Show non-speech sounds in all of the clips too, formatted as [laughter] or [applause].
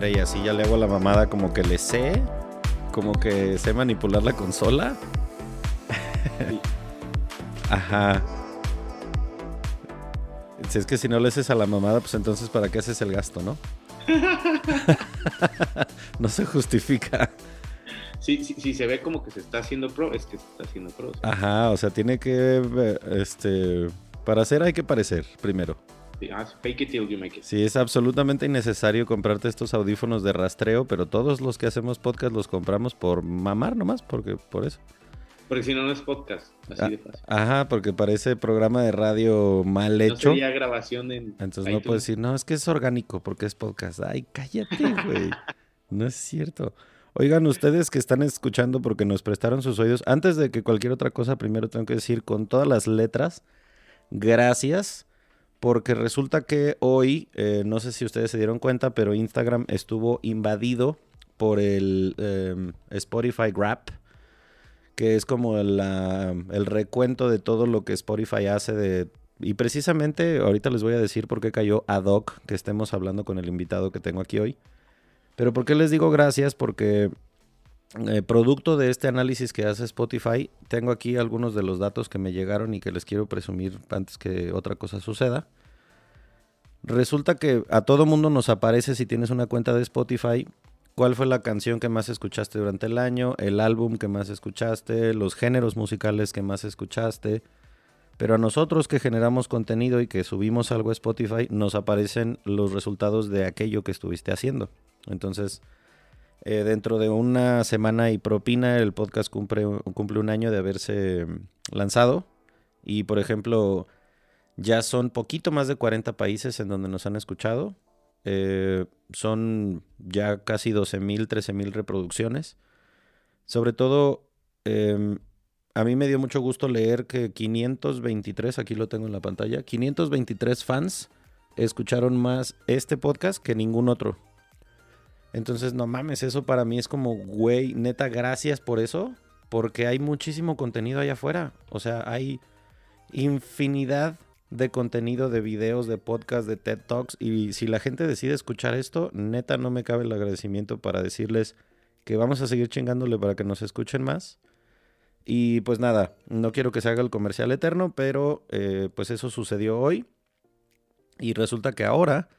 Mira, y así ya le hago la mamada como que le sé, como que sé manipular la consola. [laughs] Ajá. Si es que si no le haces a la mamada, pues entonces ¿para qué haces el gasto, no? [laughs] no se justifica. Sí, sí, sí, se ve como que se está haciendo pro, es que se está haciendo pro. Ajá, o sea, tiene que, este, para hacer hay que parecer primero. Sí, ah, fake it till you make it. Sí, es absolutamente innecesario comprarte estos audífonos de rastreo, pero todos los que hacemos podcast los compramos por mamar nomás, porque por eso. Porque si no, no es podcast, así Ah, de fácil. Ajá, porque parece programa de radio mal No hecho. sería grabación en Entonces no puedes decir, no, es que es orgánico porque es podcast. Ay, cállate, güey. [laughs] no es cierto. Oigan, ustedes que están escuchando porque nos prestaron sus oídos, antes de que cualquier otra cosa, primero tengo que decir con todas las letras, gracias, porque resulta que hoy, eh, no sé si ustedes se dieron cuenta, pero Instagram estuvo invadido por el em, Spotify Grab, que es como el recuento de todo lo que Spotify hace de y precisamente ahorita les voy a decir por qué cayó ad hoc que estemos hablando con el invitado que tengo aquí hoy. Pero ¿por qué les digo gracias? Porque eh, producto de este análisis que hace Spotify, tengo aquí algunos de los datos que me llegaron y que les quiero presumir antes que otra cosa suceda. Resulta que a todo mundo nos aparece si tienes una cuenta de Spotify cuál fue la canción que más escuchaste durante el año, el álbum que más escuchaste, los géneros musicales que más escuchaste. Pero a nosotros que generamos contenido y que subimos algo a Spotify, nos aparecen los resultados de aquello que estuviste haciendo. Entonces, eh, dentro de una semana y propina, el podcast cumple, cumple un año de haberse mm, lanzado. Y, por ejemplo, ya son poquito más de 40 países en donde nos han escuchado. Eh, son ya casi 12.000, 13.000 reproducciones. Sobre todo, em, a mí me dio mucho gusto leer que 523, aquí lo tengo en la pantalla, 523 fans escucharon más este podcast que ningún otro. Entonces, no mames, eso para mí es como, güey, neta, gracias por eso, porque hay muchísimo contenido allá afuera. O sea, hay infinidad de contenido, de videos, de podcast, de TED Talks. Y si la gente decide escuchar esto, neta, no me cabe el agradecimiento para decirles que vamos a seguir chingándole para que nos escuchen más. Y pues nada, no quiero que se haga el comercial eterno, pero eh, pues eso sucedió hoy. Y resulta que ahora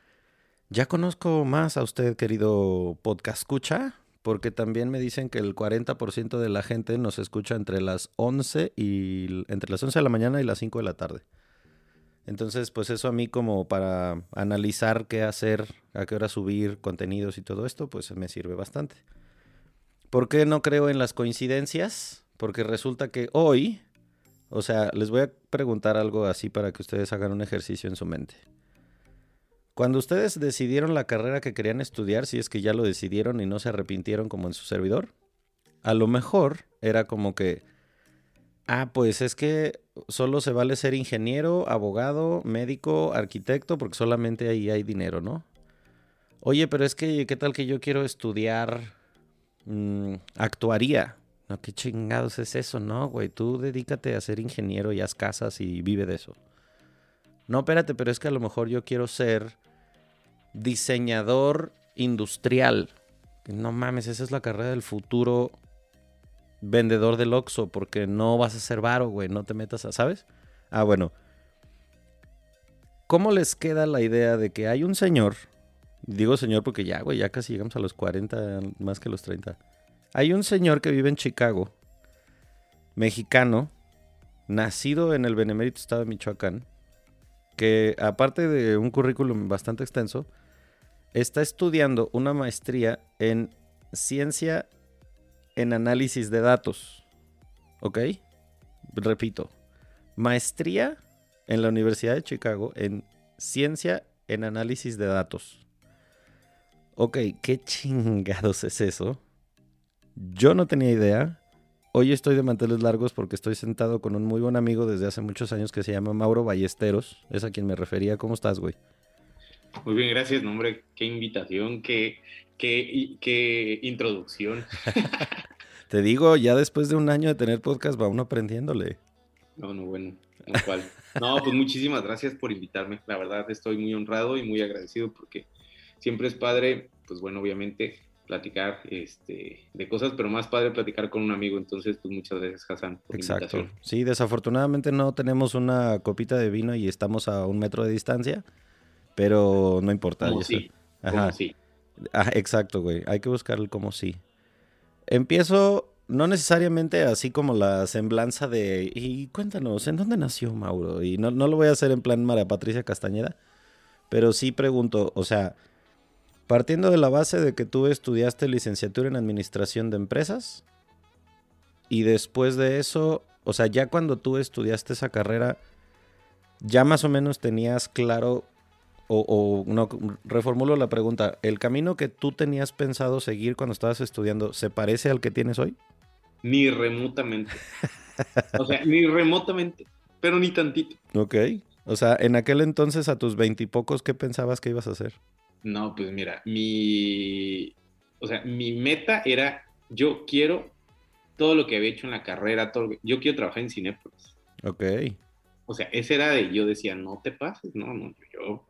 ya conozco más a usted, querido podcast escucha, porque también me dicen que el 40% de la gente nos escucha entre las 11 y entre las 11 de la mañana y las 5 de la tarde. Entonces, pues eso a mí como para analizar qué hacer, a qué hora subir contenidos y todo esto, pues me sirve bastante. ¿Por qué no creo en las coincidencias? Porque resulta que hoy, o sea, les voy a preguntar algo así para que ustedes hagan un ejercicio en su mente. Cuando ustedes decidieron la carrera que querían estudiar, si es que ya lo decidieron y no se arrepintieron como en su servidor, a lo mejor era como que, ah, pues es que solo se vale ser ingeniero, abogado, médico, arquitecto, porque solamente ahí hay dinero, ¿no? Oye, pero es que, ¿qué tal que yo quiero estudiar mm, actuaría? No, qué chingados es eso, no, güey. Tú dedícate a ser ingeniero y haz casas y vive de eso. No, espérate, pero es que a lo mejor yo quiero ser diseñador industrial. No mames, esa es la carrera del futuro vendedor del Oxxo, porque no vas a ser varo, güey. No te metas a, ¿sabes? Ah, bueno. ¿Cómo les queda la idea de que hay un señor? Digo señor porque ya, güey, ya casi llegamos a los 40, más que los 30. Hay un señor que vive en Chicago, mexicano, nacido en el benemérito estado de Michoacán, que aparte de un currículum bastante extenso, está estudiando una maestría en ciencia en análisis de datos. ¿Ok? Repito, maestría en la Universidad de Chicago en ciencia en análisis de datos. Ok, ¿qué chingados es eso? Yo no tenía idea. Hoy estoy de manteles largos porque estoy sentado con un muy buen amigo desde hace muchos años que se llama Mauro Ballesteros. Es a quien me refería. ¿Cómo estás, güey? Muy bien, gracias, no, hombre. Qué invitación, qué, qué, qué introducción. [laughs] Te digo, ya después de un año de tener podcast va uno aprendiéndole. No, no, bueno, tal cual. No, pues muchísimas gracias por invitarme. La verdad estoy muy honrado y muy agradecido porque siempre es padre pues bueno, obviamente platicar este, de cosas, pero más padre platicar con un amigo. Entonces, pues muchas gracias, Hassan. Por Exacto. Sí, desafortunadamente no tenemos una copita de vino y estamos a un metro de distancia, pero no importa. Como sí. Ajá. sí. Ah, exacto, güey. Hay que buscar el como sí. Empiezo no necesariamente así como la semblanza de, y cuéntanos, ¿en dónde nació Mauro? Y no, no lo voy a hacer en plan María Patricia Castañeda, pero sí pregunto, o sea, Partiendo de la base de que tú estudiaste licenciatura en administración de empresas y después de eso, o sea, ya cuando tú estudiaste esa carrera, ya más o menos tenías claro, o, no, reformulo la pregunta, ¿el camino que tú tenías pensado seguir cuando estabas estudiando se parece al que tienes hoy? Ni remotamente. o sea, ni remotamente, pero ni tantito. Ok. O sea, en aquel entonces a tus veintipocos, ¿qué pensabas que ibas a hacer? No, pues mira, mi, o sea, mi meta era, yo quiero todo lo que había hecho en la carrera, todo yo quiero trabajar en Cinepolis. Ok. O sea, ese era de, yo decía, no te pases, no, no, yo,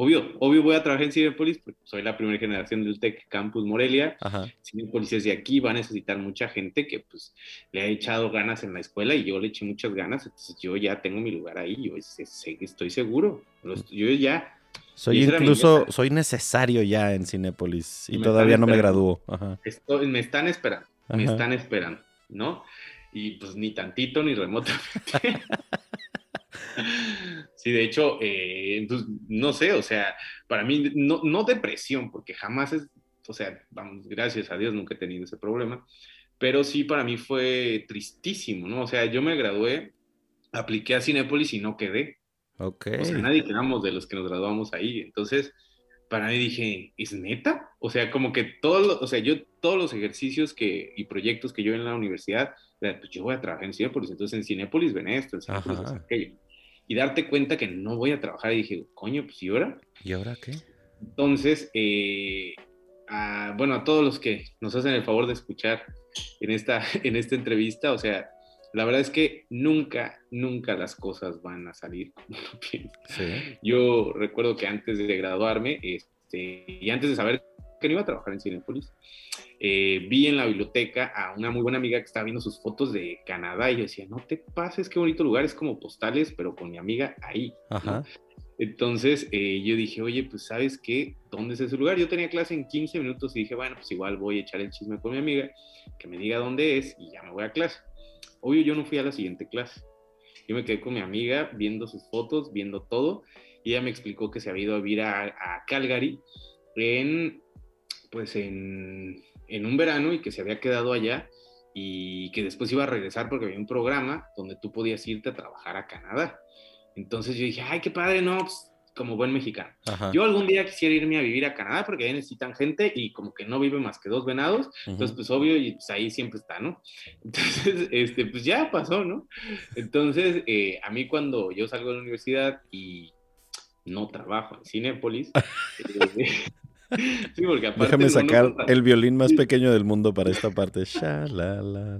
obvio, obvio voy a trabajar en Cinepolis, porque soy la primera generación del Tech Campus Morelia. Ajá. Cinepolis es de aquí, va a necesitar mucha gente que pues le ha echado ganas en la escuela y yo le eché muchas ganas, entonces yo ya tengo mi lugar ahí, yo estoy seguro, yo ya soy incluso, soy necesario ya en Cinépolis y, todavía no me gradúo. me están esperando, me están esperando, ¿no? Y pues ni tantito ni remotamente. [laughs] [laughs] sí, de hecho, eh, no sé, o sea, para mí, no, no depresión, porque jamás es, o sea, vamos, gracias a Dios nunca he tenido ese problema, pero sí para mí fue tristísimo, ¿no? O sea, yo me gradué, apliqué a Cinépolis y no quedé. Ok. O sea, nadie quedamos de los que nos graduamos ahí. Entonces, para mí dije, ¿es neta? O sea, como que todos, o sea, yo todos los ejercicios que, y proyectos que yo en la universidad, pues yo voy a trabajar en Cinepolis, entonces en Cinepolis ven esto, en Cinepolis aquello. Y darte cuenta que no voy a trabajar y dije, coño, pues ¿y ahora? ¿Y ahora qué? Entonces, eh, bueno, a todos los que nos hacen el favor de escuchar en esta, [laughs] en esta entrevista, o sea, la verdad es que nunca, nunca las cosas van a salir [laughs] como uno piensa. Yo recuerdo que antes de graduarme este, y antes de saber que no iba a trabajar en Cinepolis, eh, vi en la biblioteca a una muy buena amiga que estaba viendo sus fotos de Canadá y yo decía, no te pases, qué bonito lugar, es como postales, pero con mi amiga ahí. Entonces eh, yo dije, oye, pues sabes qué, ¿dónde es ese lugar? Yo tenía clase en 15 minutos y dije, bueno, pues igual voy a echar el chisme con mi amiga, que me diga dónde es y ya me voy a clase. Obvio, yo no fui a la siguiente clase. Yo me quedé con mi amiga viendo sus fotos, viendo todo, y ella me explicó que se había ido a vivir a, Calgary en, pues en, en un verano y que se había quedado allá y que después iba a regresar porque había un programa donde tú podías irte a trabajar a Canadá. Entonces yo dije, ay, qué padre, no, pues como buen mexicano. Yo algún día quisiera irme a vivir a Canadá porque ahí necesitan gente y como que no vive más que dos venados, entonces pues obvio y pues ahí siempre está, ¿no? [laughs] Entonces, este, pues ya pasó, ¿no? Entonces, eh, a mí cuando yo salgo de la universidad y no trabajo en Cinépolis, [laughs] eh, Sí, porque aparte Déjame sacar el violín más [laughs] pequeño del mundo para esta parte. la,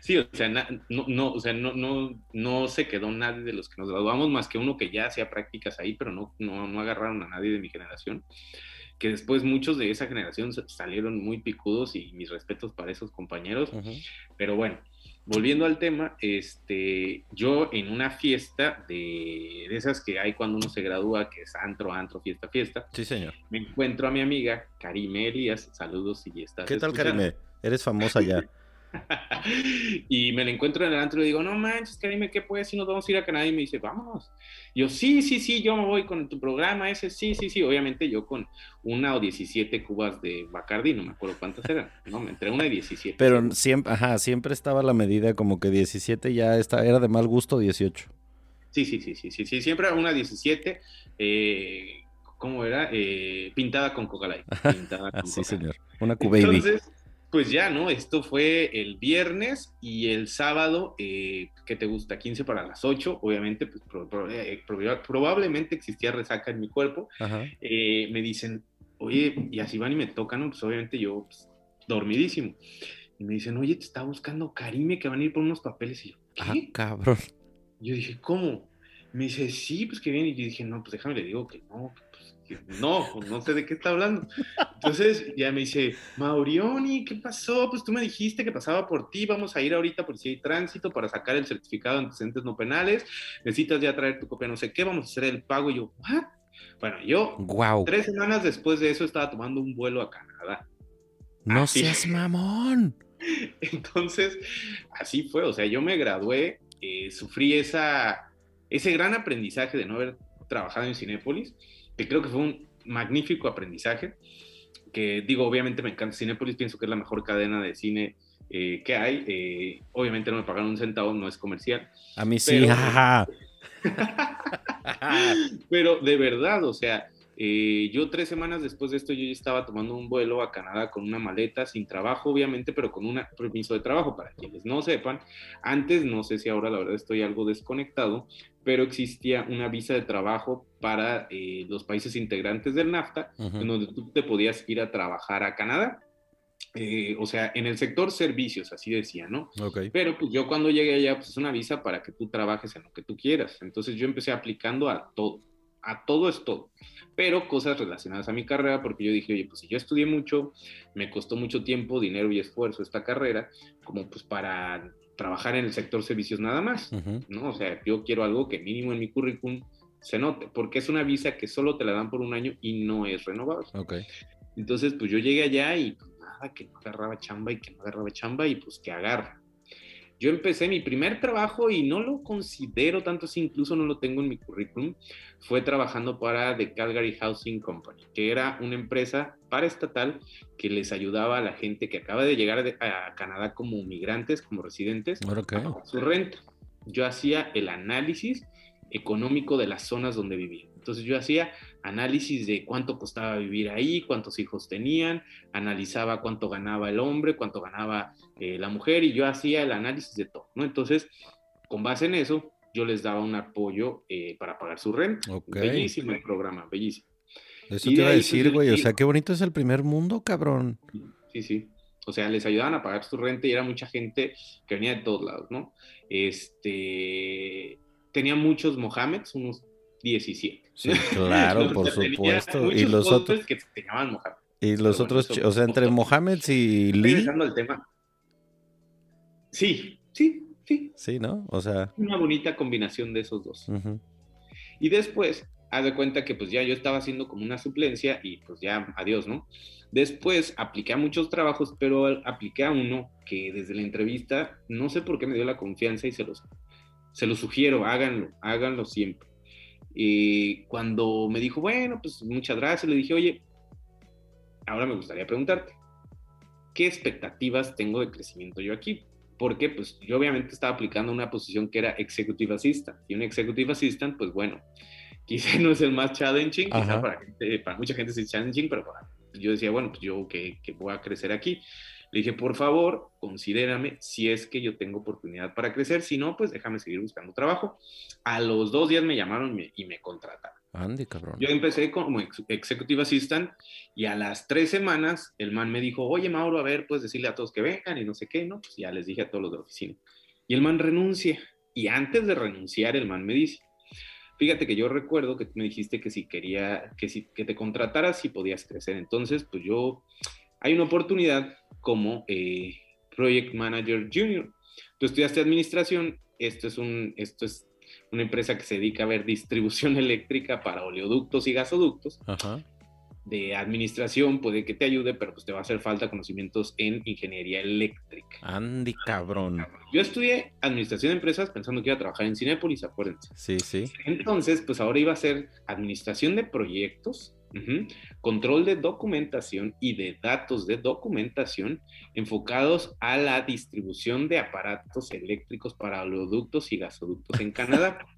Sí, o sea, no, no, o sea no, no, no se quedó nadie de los que nos graduamos, más que uno que ya hacía prácticas ahí, pero no, no, no agarraron a nadie de mi generación. Que después muchos de esa generación salieron muy picudos y mis respetos para esos compañeros. Pero bueno, volviendo al tema, este, yo en una fiesta de, esas que hay cuando uno se gradúa, que es antro, antro, fiesta, fiesta. Sí, señor. Me encuentro a mi amiga Karime Elías. Saludos si estás. ¿Qué tal, Karime? Eres famosa ya. [laughs] [laughs] y me la encuentro en el antro y le digo, no manches, Karime, ¿qué puedes si nos vamos a ir a Canadá? Y me dice, vamos. yo, sí, sí, sí, yo me voy con tu programa ese, sí, sí, sí. Obviamente yo con una o 17 cubas de Bacardi, no me acuerdo cuántas eran, ¿no? Entre una y 17. Pero siempre, ajá, siempre estaba la medida como que 17 ya está, era de mal gusto 18. Sí, sí, sí, sí, sí, sí, siempre una 17, eh, ¿cómo era? Eh, pintada con coca Pintada con [laughs] sí, señor. Una cubaby. Entonces, pues ya, ¿no? Esto fue el viernes y el sábado, eh, ¿qué te gusta? 15 para las 8, obviamente, pues eh, probablemente existía resaca en mi cuerpo. Eh, me dicen, oye, y así van y me tocan, ¿no? Pues obviamente yo, pues, dormidísimo. Y me dicen, oye, te está buscando Karime que van a ir por unos papeles. Y yo, ¿qué? Ah, cabrón. Yo dije, ¿cómo? Me dice, sí, pues que bien. Y yo dije, no, pues déjame le digo que no, no, pues, no sé de qué está hablando. Entonces ya me dice, Maurioni, ¿qué pasó? Pues tú me dijiste que pasaba por ti, vamos a ir ahorita por si hay tránsito para sacar el certificado de antecedentes no penales, necesitas ya traer tu copia no sé qué, vamos a hacer el pago. Y yo, ¿what? Bueno, yo wow. tres semanas después de eso estaba tomando un vuelo a Canadá. No así. seas mamón. Entonces, así fue, o sea, yo me gradué, eh, sufrí esa, ese gran aprendizaje de no haber trabajado en Cinépolis que creo que fue un magnífico aprendizaje, que digo, obviamente me encanta Cinepolis, pienso que es la mejor cadena de cine eh, que hay, eh, obviamente no me pagaron un centavo, no es comercial. A mí sí, pero [laughs] [laughs] de verdad, o sea, eh, yo tres semanas después de esto yo ya estaba tomando un vuelo a Canadá con una maleta, sin trabajo obviamente, pero con un permiso de trabajo. Para quienes no sepan, antes, no sé si ahora la verdad estoy algo desconectado, pero existía una visa de trabajo para eh, los países integrantes del NAFTA, en donde tú te podías ir a trabajar a Canadá. Eh, o sea, en el sector servicios, así decía, ¿no? Okay. Pero pues yo cuando llegué allá, pues es una visa para que tú trabajes en lo que tú quieras. Entonces yo empecé aplicando a todo, a todo es todo pero cosas relacionadas a mi carrera, porque yo dije, oye, pues si yo estudié mucho, me costó mucho tiempo, dinero y esfuerzo esta carrera, como pues para trabajar en el sector servicios nada más, ¿no? O sea, yo quiero algo que mínimo en mi currículum se note, porque es una visa que solo te la dan por un año y no es renovable. Okay. Entonces, pues yo llegué allá y pues, nada, que no agarraba chamba y que no agarraba chamba y pues que agarra yo empecé mi primer trabajo y no lo considero tanto así, incluso no lo tengo en mi currículum, fue trabajando para The Calgary Housing Company, que era una empresa paraestatal que les ayudaba a la gente que acaba de llegar a Canadá como migrantes, como residentes, a su renta. Yo hacía el análisis económico de las zonas donde vivían. Entonces yo hacía análisis de cuánto costaba vivir ahí, cuántos hijos tenían, analizaba cuánto ganaba el hombre, cuánto ganaba eh, la mujer y yo hacía el análisis de todo, ¿no? Entonces, con base en eso, yo les daba un apoyo eh, para pagar su renta. Bellísimo el programa, bellísimo. Eso te iba a pues, decir, güey, o sea, qué bonito es el primer mundo, cabrón. Sí, sí. O sea, les ayudaban a pagar su renta y era mucha gente que venía de todos lados, ¿no? Este, tenía muchos Mohameds, unos 17. Sí, claro, por supuesto. Y los otros que se llamaban Mohamed. Y los otros, o sea, entre Mohamed y Lee. Al tema. Sí, sí, sí. Sí, ¿no? O sea. Una bonita combinación de esos dos. Y después, haz de cuenta que pues ya yo estaba haciendo como una suplencia y pues ya, adiós, ¿no? Después apliqué a muchos trabajos, pero apliqué a uno que desde la entrevista, no sé por qué me dio la confianza y se los, se los sugiero, háganlo, háganlo siempre. Y cuando me dijo, bueno, pues muchas gracias, le dije, oye, ahora me gustaría preguntarte, ¿qué expectativas tengo de crecimiento yo aquí? Porque pues yo obviamente estaba aplicando una posición que era Executive Assistant y un Executive Assistant, pues bueno, [laughs] quizá no es el más challenging, quizá para, para, mucha gente es challenging, pero yo decía, bueno, pues yo que, que voy a crecer aquí. Le dije, por favor, considérame si es que yo tengo oportunidad para crecer, si no, pues déjame seguir buscando trabajo. A los dos días me llamaron y me, contrataron. Andy, cabrón. Yo empecé como Executive Assistant y a las tres semanas el man me dijo, oye Mauro, a ver, pues decirle a todos que vengan y no sé qué, ¿no? Pues ya les dije a todos los de la oficina. Y el man renuncia. Y antes de renunciar, el man me dice, fíjate que yo recuerdo que me dijiste que si quería, que si que te contrataras si podías crecer. Entonces, pues yo, hay una oportunidad como eh, Project Manager Junior. Tú estudiaste administración, esto es, un, esto es una empresa que se dedica a ver distribución [laughs] eléctrica para oleoductos y gasoductos. De administración puede que te ayude, pero pues te va a hacer falta conocimientos en ingeniería eléctrica. Andy, cabrón. Yo estudié administración de empresas pensando que iba a trabajar en Cinépolis, acuérdense. Sí, sí. Entonces, pues ahora iba a ser administración de proyectos Control de documentación y de datos de documentación enfocados a la distribución de aparatos eléctricos para oleoductos y gasoductos en Canadá. [laughs]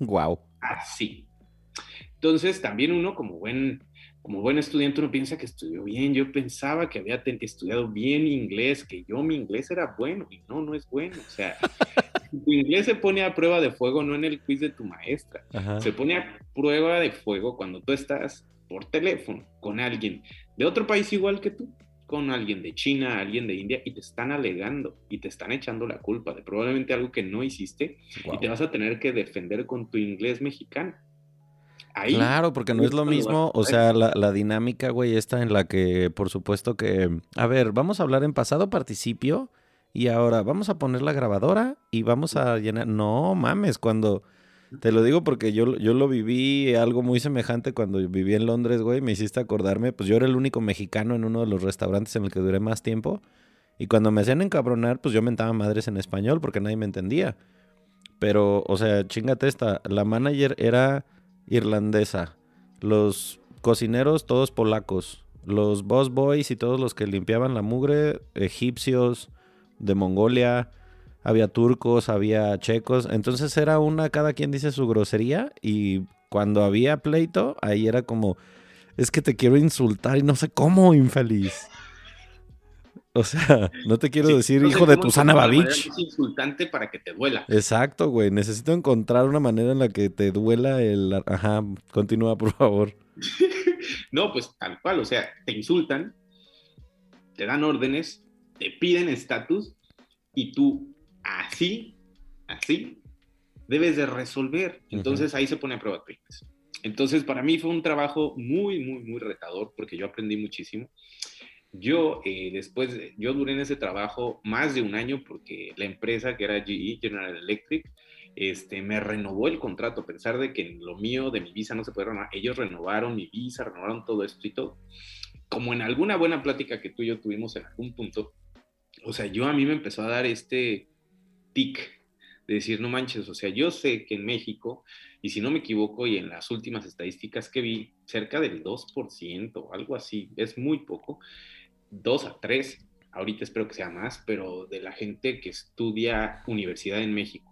Wow. Así. Entonces, también uno como buen, como buen estudiante, uno piensa que estudió bien. Yo pensaba que había estudiado bien inglés, que yo mi inglés era bueno y no, no es bueno. O sea, tu inglés se pone a prueba de fuego no en el quiz de tu maestra, se pone a prueba de fuego cuando tú estás por teléfono con alguien de otro país igual que tú, con alguien de China, alguien de India, y te están alegando y te están echando la culpa de probablemente algo que no hiciste y te vas a tener que defender con tu inglés mexicano. ahí. Claro, porque no es lo mismo, o sea, la, la dinámica, güey, esta en la que, por supuesto que, a ver, vamos a hablar en pasado participio y ahora vamos a poner la grabadora y vamos a llenar. No mames, cuando te lo digo porque yo, yo lo viví algo muy semejante cuando viví en Londres, güey. Me hiciste acordarme, pues yo era el único mexicano en uno de los restaurantes en el que duré más tiempo. Y cuando me hacían encabronar, pues yo mentaba madres en español porque nadie me entendía. Pero, o sea, chingate esta. La manager era irlandesa. Los cocineros, todos polacos. Los boss boys y todos los que limpiaban la mugre, egipcios, de Mongolia había turcos, había checos, entonces era una, cada quien dice su grosería y cuando había pleito, ahí era como, es que te quiero insultar y no sé cómo, infeliz. O sea, [laughs] no te quiero decir hijo de tu sana babich. Es insultante para que te duela. Exacto, güey. Necesito encontrar una manera en la que te duela el. Ajá, continúa, por favor. [laughs] no, pues tal cual. O sea, te insultan, te dan órdenes, te piden estatus y tú así, así, debes de resolver. Entonces ahí se pone a prueba tu Entonces para mí fue un trabajo muy, muy, muy retador porque yo aprendí muchísimo. Yo eh, después, yo duré en ese trabajo más de un año porque la empresa que era GE, General Electric, este, me renovó el contrato, a pesar de que lo mío, de mi visa, no se puede renovar. Ellos renovaron mi visa, renovaron todo esto y todo. Como en alguna buena plática que tú y yo tuvimos en algún punto, o sea, yo a mí me empezó a dar este, tic de decir, no manches, o sea, yo sé que en México, y si no me equivoco, y en las últimas estadísticas que vi, cerca del 2%, algo así, es muy poco, 2 a 3, ahorita espero que sea más, pero de la gente que estudia universidad en México.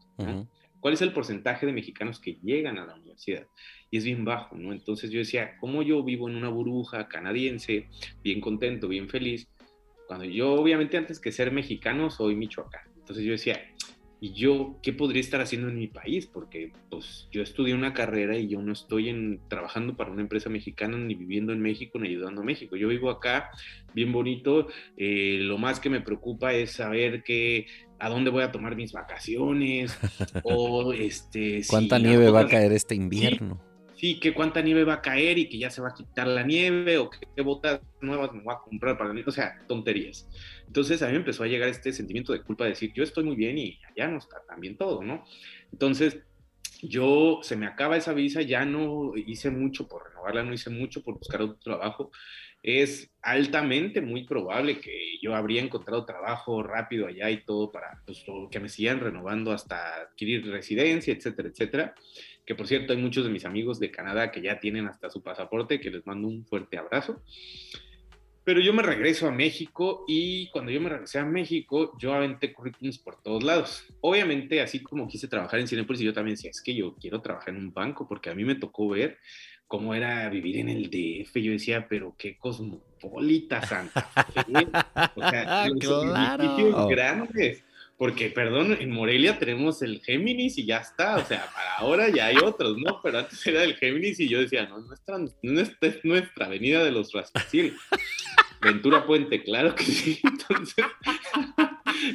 ¿Cuál es el porcentaje de mexicanos que llegan a la universidad? Y es bien bajo, ¿no? Entonces yo decía, ¿cómo yo vivo en una burbuja canadiense, bien contento, bien feliz? Cuando yo, obviamente, antes que ser mexicano, soy michoacán. Entonces yo decía, ¿y yo qué podría estar haciendo en mi país? Porque pues yo estudié una carrera y yo no estoy en, trabajando para una empresa mexicana ni viviendo en México ni ayudando a México. Yo vivo acá, bien bonito. Eh, lo más que me preocupa es saber que a dónde voy a tomar mis vacaciones [laughs] o este... ¿Cuánta nieve va a caer este invierno? sí, que cuánta nieve va a caer y que ya se va a quitar la nieve o qué, botas nuevas me voy a comprar para mí, o sea, tonterías. Entonces a mí me empezó a llegar este sentimiento de culpa de decir, yo estoy muy bien y allá no está tan bien todo, ¿no? Entonces yo se me acaba esa visa, ya no hice mucho por renovarla, no hice mucho por buscar otro trabajo. Es altamente muy probable que yo habría encontrado trabajo rápido allá y todo para pues, que me sigan renovando hasta adquirir residencia, etcétera, etcétera que por cierto hay muchos de mis amigos de Canadá que ya tienen hasta su pasaporte, que les mando un fuerte abrazo. Pero yo me regreso a México y cuando yo me regresé a México, yo aventé currículums por todos lados. Obviamente, así como quise trabajar en Cinepolis, yo también decía, es que yo quiero trabajar en un banco, porque a mí me tocó ver cómo era vivir en el DF. Yo decía, pero qué cosmopolita Santa O sea, [laughs] claro. grandes. Porque, perdón, en Morelia tenemos el Géminis y ya está, o sea, para ahora ya hay otros, ¿no? Pero antes era el Géminis y yo decía, no, nuestra, nuestra es nuestra avenida de los rascacielos. Ventura Puente, claro que sí. [laughs] Entonces,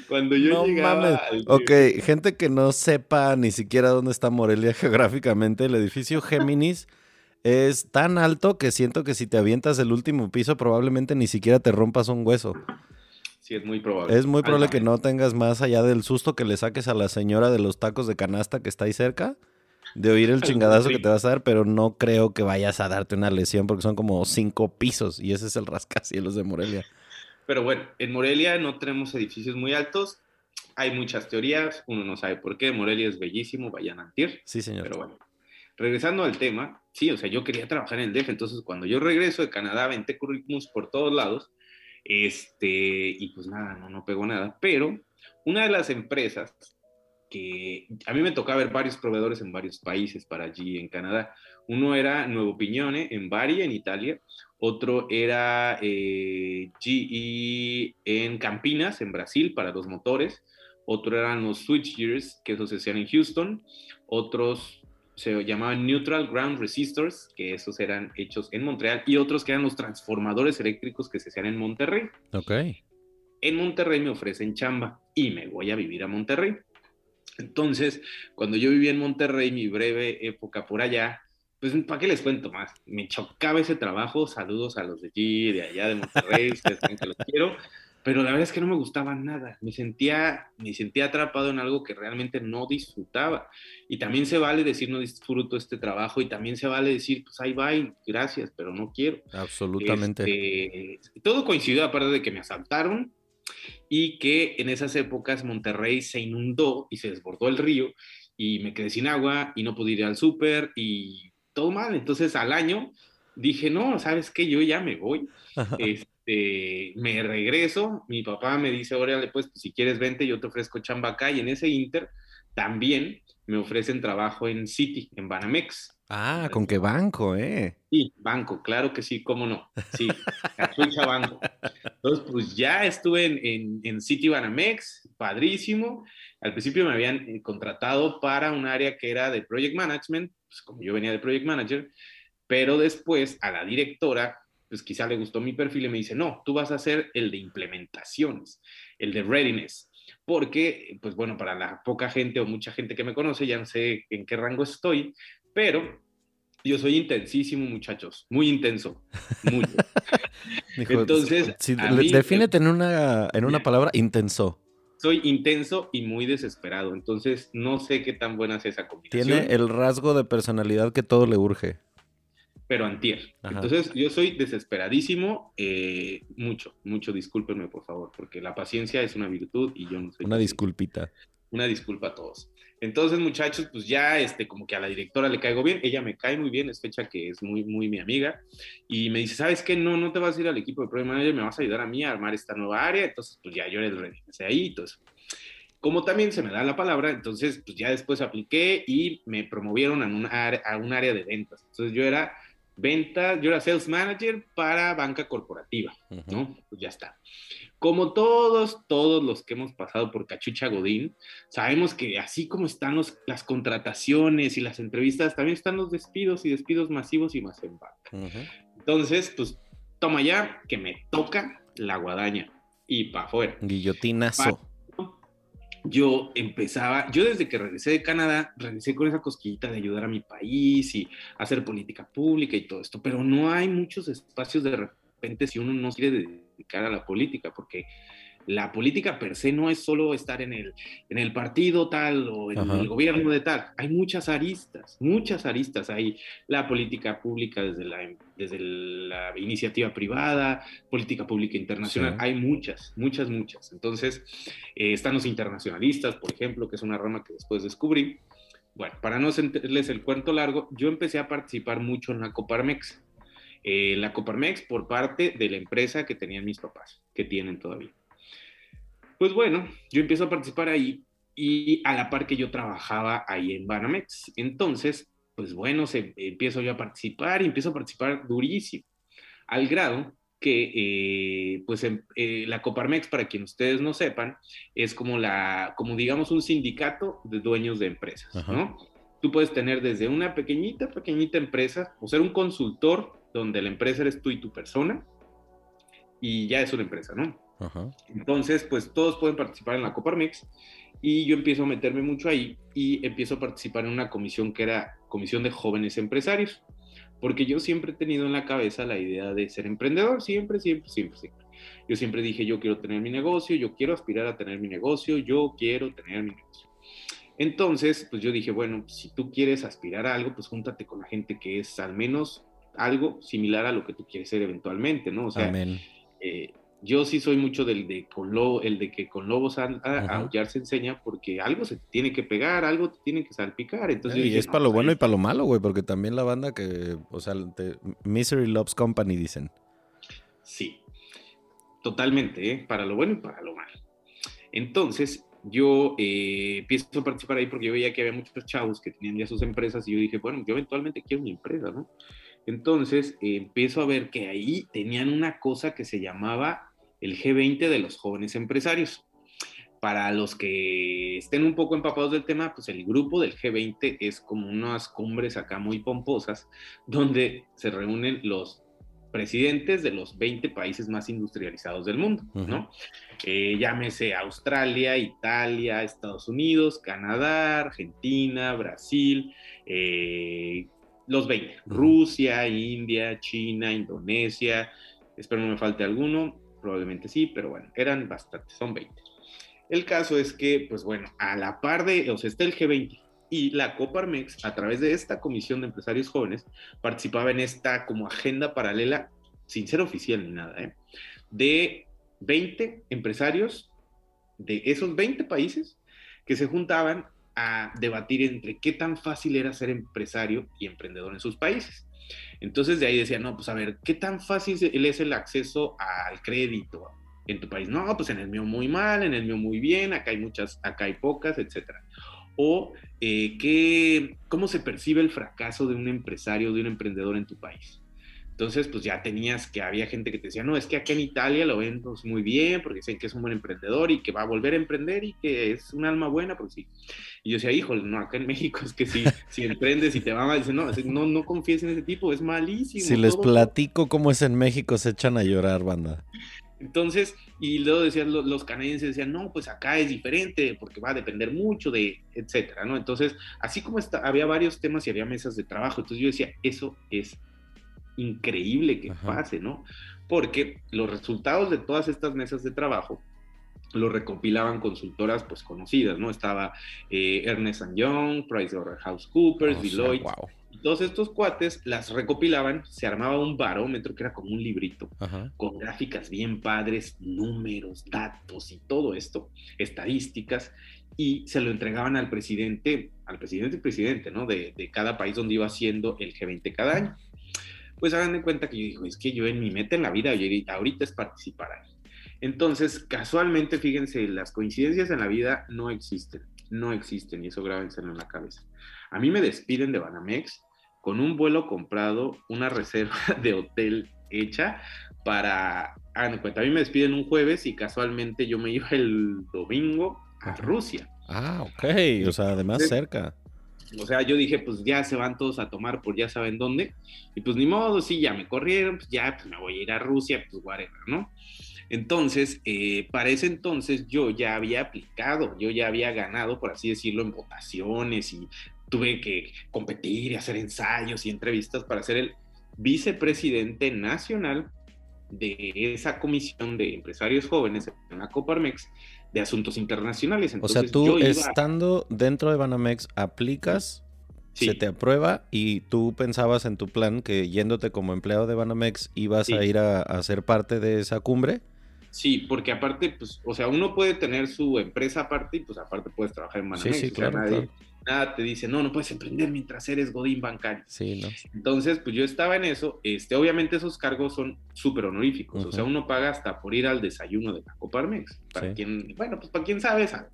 cuando yo no llegaba Ok, gente que no sepa ni siquiera dónde está Morelia [laughs] geográficamente, el edificio Géminis es tan alto que siento que si te avientas el último piso probablemente ni siquiera te rompas un hueso. Sí, es muy probable. Es muy probable que no tengas más allá del susto que le saques a la señora de los tacos de canasta que está ahí cerca, de oír el [laughs] chingadazo que te vas a dar, pero no creo que vayas a darte una lesión porque son como cinco pisos y ese es el rascacielos de Morelia. Pero bueno, en Morelia no tenemos edificios muy altos, hay muchas teorías, uno no sabe por qué, Morelia es bellísimo, vayan a mentir. Sí, señor. Pero bueno, regresando al tema, sí, o sea, yo quería trabajar en el DF, entonces cuando yo regreso de Canadá, venté currículums por todos lados este, y pues nada, no, no pegó nada. Pero una de las empresas que a mí me tocaba ver varios proveedores en varios países para allí en Canadá. Uno era Nuevo Piñone en Bari, en Italia. Otro era eh, GE en Campinas, en Brasil, para los motores. Otro eran los switchgears, que eso se hacían en Houston. Otros se llamaban Neutral Ground Resistors, que esos eran hechos en Montreal, y otros que eran los transformadores eléctricos que se hacían en Monterrey. Ok. En Monterrey me ofrecen chamba y me voy a vivir a Monterrey. Entonces, cuando yo vivía en Monterrey, mi breve época por allá, pues, ¿para qué les cuento más? Me chocaba ese trabajo, saludos a los de allí, de allá, de Monterrey, [laughs] ustedes saben que los quiero, pero la verdad es que no me gustaba nada, me sentía, me sentía atrapado en algo que realmente no disfrutaba. Y también se vale decir no disfruto este trabajo y también se vale decir, pues ahí va gracias, pero no quiero. Absolutamente. Este, todo coincidió, aparte de que me asaltaron y que en esas épocas Monterrey se inundó y se desbordó el río y me quedé sin agua y no pude ir al súper y todo mal. Entonces al año dije, no, ¿sabes qué? Yo ya me voy. Este, me regreso, mi papá me dice, órale, pues, pues, si quieres vente, yo te ofrezco chamba acá. Y en ese inter también me ofrecen trabajo en City, en Banamex. Ah, ¿con qué banco, eh? Sí, banco, claro que sí, cómo no. Sí, Cachucha Banco. Entonces, pues ya estuve en, en, City Banamex, padrísimo. Al principio me habían eh, contratado para un área que era de Project Management, pues como yo venía de Project Manager, pero después a la directora, pues quizá le gustó mi perfil y me dice, no, tú vas a hacer el de implementaciones, el de readiness, porque, pues bueno, para la poca gente o mucha gente que me conoce, ya no sé en qué rango estoy, pero yo soy intensísimo, muchachos, muy intenso, mucho. [laughs] Entonces, defínete en una, en una palabra, intenso. Soy intenso y muy desesperado, entonces no sé qué tan buena es esa combinación. Tiene el rasgo de personalidad que todo le urge. Pero antier. Entonces yo soy desesperadísimo, eh, mucho, mucho, discúlpenme por favor, porque la paciencia es una virtud y yo no soy... Una disculpita. Una disculpa a todos. Entonces, muchachos, pues ya este, como que a la directora le caigo bien, ella me cae muy bien, es fecha que es muy, muy mi amiga, y me dice, ¿sabes qué? No, no te vas a ir al equipo de Project Manager, me vas a ayudar a mí a armar esta nueva área, entonces, pues ya yo era el ready, ahí, entonces. Como también se me da la palabra, entonces, pues ya después apliqué y me promovieron a un, a un área de ventas. Entonces, yo era venta, yo era sales manager para banca corporativa, ¿no? Pues ya está. Como todos, todos los que hemos pasado por Cachucha Godín, sabemos que así como están los, las contrataciones y las entrevistas, también están los despidos y despidos masivos y más en banca. Entonces, pues toma ya que me toca la guadaña y para afuera. Guillotinazo. Yo empezaba, yo desde que regresé de Canadá, regresé con esa cosquillita de ayudar a mi país y hacer política pública y todo esto, pero no hay muchos espacios de repente si uno no quiere cara a la política, porque la política per se no es solo estar en el, en el partido tal o en el gobierno de tal. Hay muchas aristas, muchas aristas. Hay la política pública desde la, desde la iniciativa privada, política pública internacional. Hay muchas, muchas, muchas. Entonces, eh, están los internacionalistas, por ejemplo, que es una rama que después descubrí. Bueno, para no sentirles el cuento largo, yo empecé a participar mucho en la Coparmex. Eh, la Coparmex por parte de la empresa que tenían mis papás, que tienen todavía. Pues bueno, yo empiezo a participar ahí y a la par que yo trabajaba ahí en Banamex. Entonces, pues bueno, se, empiezo yo a participar y empiezo a participar durísimo, al grado que, eh, pues, em, eh, la Coparmex, para quien ustedes no sepan, es como la, como digamos, un sindicato de dueños de empresas, ¿no? Tú puedes tener desde una pequeñita, pequeñita empresa, o ser un consultor donde la empresa eres tú y tu persona, y ya es una empresa, ¿no? Entonces, pues todos pueden participar en la Coparmex y yo empiezo a meterme mucho ahí y empiezo a participar en una comisión que era Comisión de Jóvenes Empresarios, porque yo siempre he tenido en la cabeza la idea de ser emprendedor, siempre, siempre, siempre, siempre. Yo siempre dije, yo quiero tener mi negocio, yo quiero aspirar a tener mi negocio, yo quiero tener mi negocio. Entonces, pues yo dije, bueno, si tú quieres aspirar a algo, pues júntate con la gente que es al menos algo similar a lo que tú quieres ser eventualmente, ¿no? O sea, eh, yo sí soy mucho del de con lobo, el de que con lobos a, aullar se enseña porque algo se tiene que pegar, algo te tiene que salpicar. Entonces y es para lo bueno y para lo malo, güey, porque también la banda que, o sea, Misery Loves Company dicen. Sí, totalmente, ¿eh? para lo bueno y para lo malo. Entonces, yo eh, empiezo a participar ahí porque yo veía que había muchos chavos que tenían ya sus empresas y yo dije, bueno, yo eventualmente quiero mi empresa, ¿no? Entonces empiezo a ver que ahí tenían una cosa que se llamaba el G20 de los jóvenes empresarios. Para los que estén un poco empapados del tema, pues el grupo del G20 es como unas cumbres acá muy pomposas, donde se reúnen los presidentes de los 20 países más industrializados del mundo, ¿no? Eh, llámese Australia, Italia, Estados Unidos, Canadá, Argentina, Brasil, eh, los 20. Rusia, India, China, Indonesia. Espero no me falte alguno. Probablemente sí, pero bueno, eran bastantes, son 20. El caso es que, pues bueno, a la par de, o sea, está el G20 y la Coparmex, a través de esta comisión de empresarios jóvenes, participaba en esta como agenda paralela, sin ser oficial ni nada, ¿eh? de 20 empresarios de esos 20 países que se juntaban a debatir entre qué tan fácil era ser empresario y emprendedor en sus países. Entonces de ahí decían, no, pues a ver, ¿qué tan fácil es el acceso al crédito en tu país? No, pues en el mío muy mal, en el mío muy bien, acá hay muchas, acá hay pocas, etcétera. O eh, ¿qué, cómo se percibe el fracaso de un empresario, de un emprendedor en tu país. Entonces, pues ya tenías que había gente que te decía, no, es que acá en Italia lo ven pues, muy bien porque dicen que es un buen emprendedor y que va a volver a emprender y que es un alma buena, pues sí. Y yo decía, híjole, no, acá en México es que si, si emprendes y te van a decir, no, no, no confíes en ese tipo, es malísimo. Si les platico cómo es en México, se echan a llorar, banda. Entonces, y luego decían los, canadienses, decían, no, pues acá es diferente porque va a depender mucho de, etcétera, ¿no? Entonces, así como está, había varios temas y había mesas de trabajo, entonces yo decía, eso es increíble que pase, ¿no? Porque los resultados de todas estas mesas de trabajo los recopilaban consultoras pues conocidas, ¿no? Estaba eh, Ernest Young, PricewaterhouseCoopers, Deloitte. Y todos estos cuates las recopilaban, se armaba un barómetro que era como un librito, con gráficas bien padres, números, datos y todo esto, estadísticas, y se lo entregaban al presidente, al presidente y presidente, ¿no? De, de cada país donde iba haciendo el G20 cada año pues hagan de cuenta que yo digo, es que yo en mi meta en la vida ahorita es participar ahí. Entonces, casualmente, fíjense, las coincidencias en la vida no existen, no existen, y eso grábenselo en la cabeza. A mí me despiden de Banamex con un vuelo comprado, una reserva [laughs] de hotel hecha para, hagan de cuenta, a mí me despiden un jueves y casualmente yo me iba el domingo a Rusia. Ah, ok, o sea, además cerca. O sea, yo dije, pues ya se van todos a tomar por ya saben dónde. Y pues ni modo, sí, ya me corrieron, pues ya pues me voy a ir a Rusia, pues whatever, ¿no? Entonces, eh, para ese entonces yo ya había aplicado, yo ya había ganado, por así decirlo, en votaciones y tuve que competir y hacer ensayos y entrevistas para ser el vicepresidente nacional de esa comisión de empresarios jóvenes en la Coparmex de asuntos internacionales. o sea, tú estando dentro de Banamex, aplicas, se te aprueba y tú pensabas en tu plan que yéndote como empleado de Banamex ibas a ir a, ser parte de esa cumbre. Sí, porque aparte, pues, o sea, uno puede tener su empresa aparte y pues aparte puedes trabajar en Banamex. Sí, sí, claro nada te dice, no, no puedes emprender mientras eres Godín bancario. Sí, ¿no? Entonces, pues yo estaba en eso. Este, obviamente esos cargos son súper honoríficos. O sea, uno paga hasta por ir al desayuno de la Coparmex. Para quien, bueno, pues para quien sabe, sabe.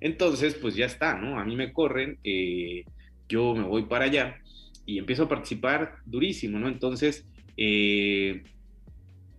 Entonces, pues ya está, ¿no? A mí me corren, eh, yo me voy para allá y empiezo a participar durísimo, ¿no? Entonces, eh,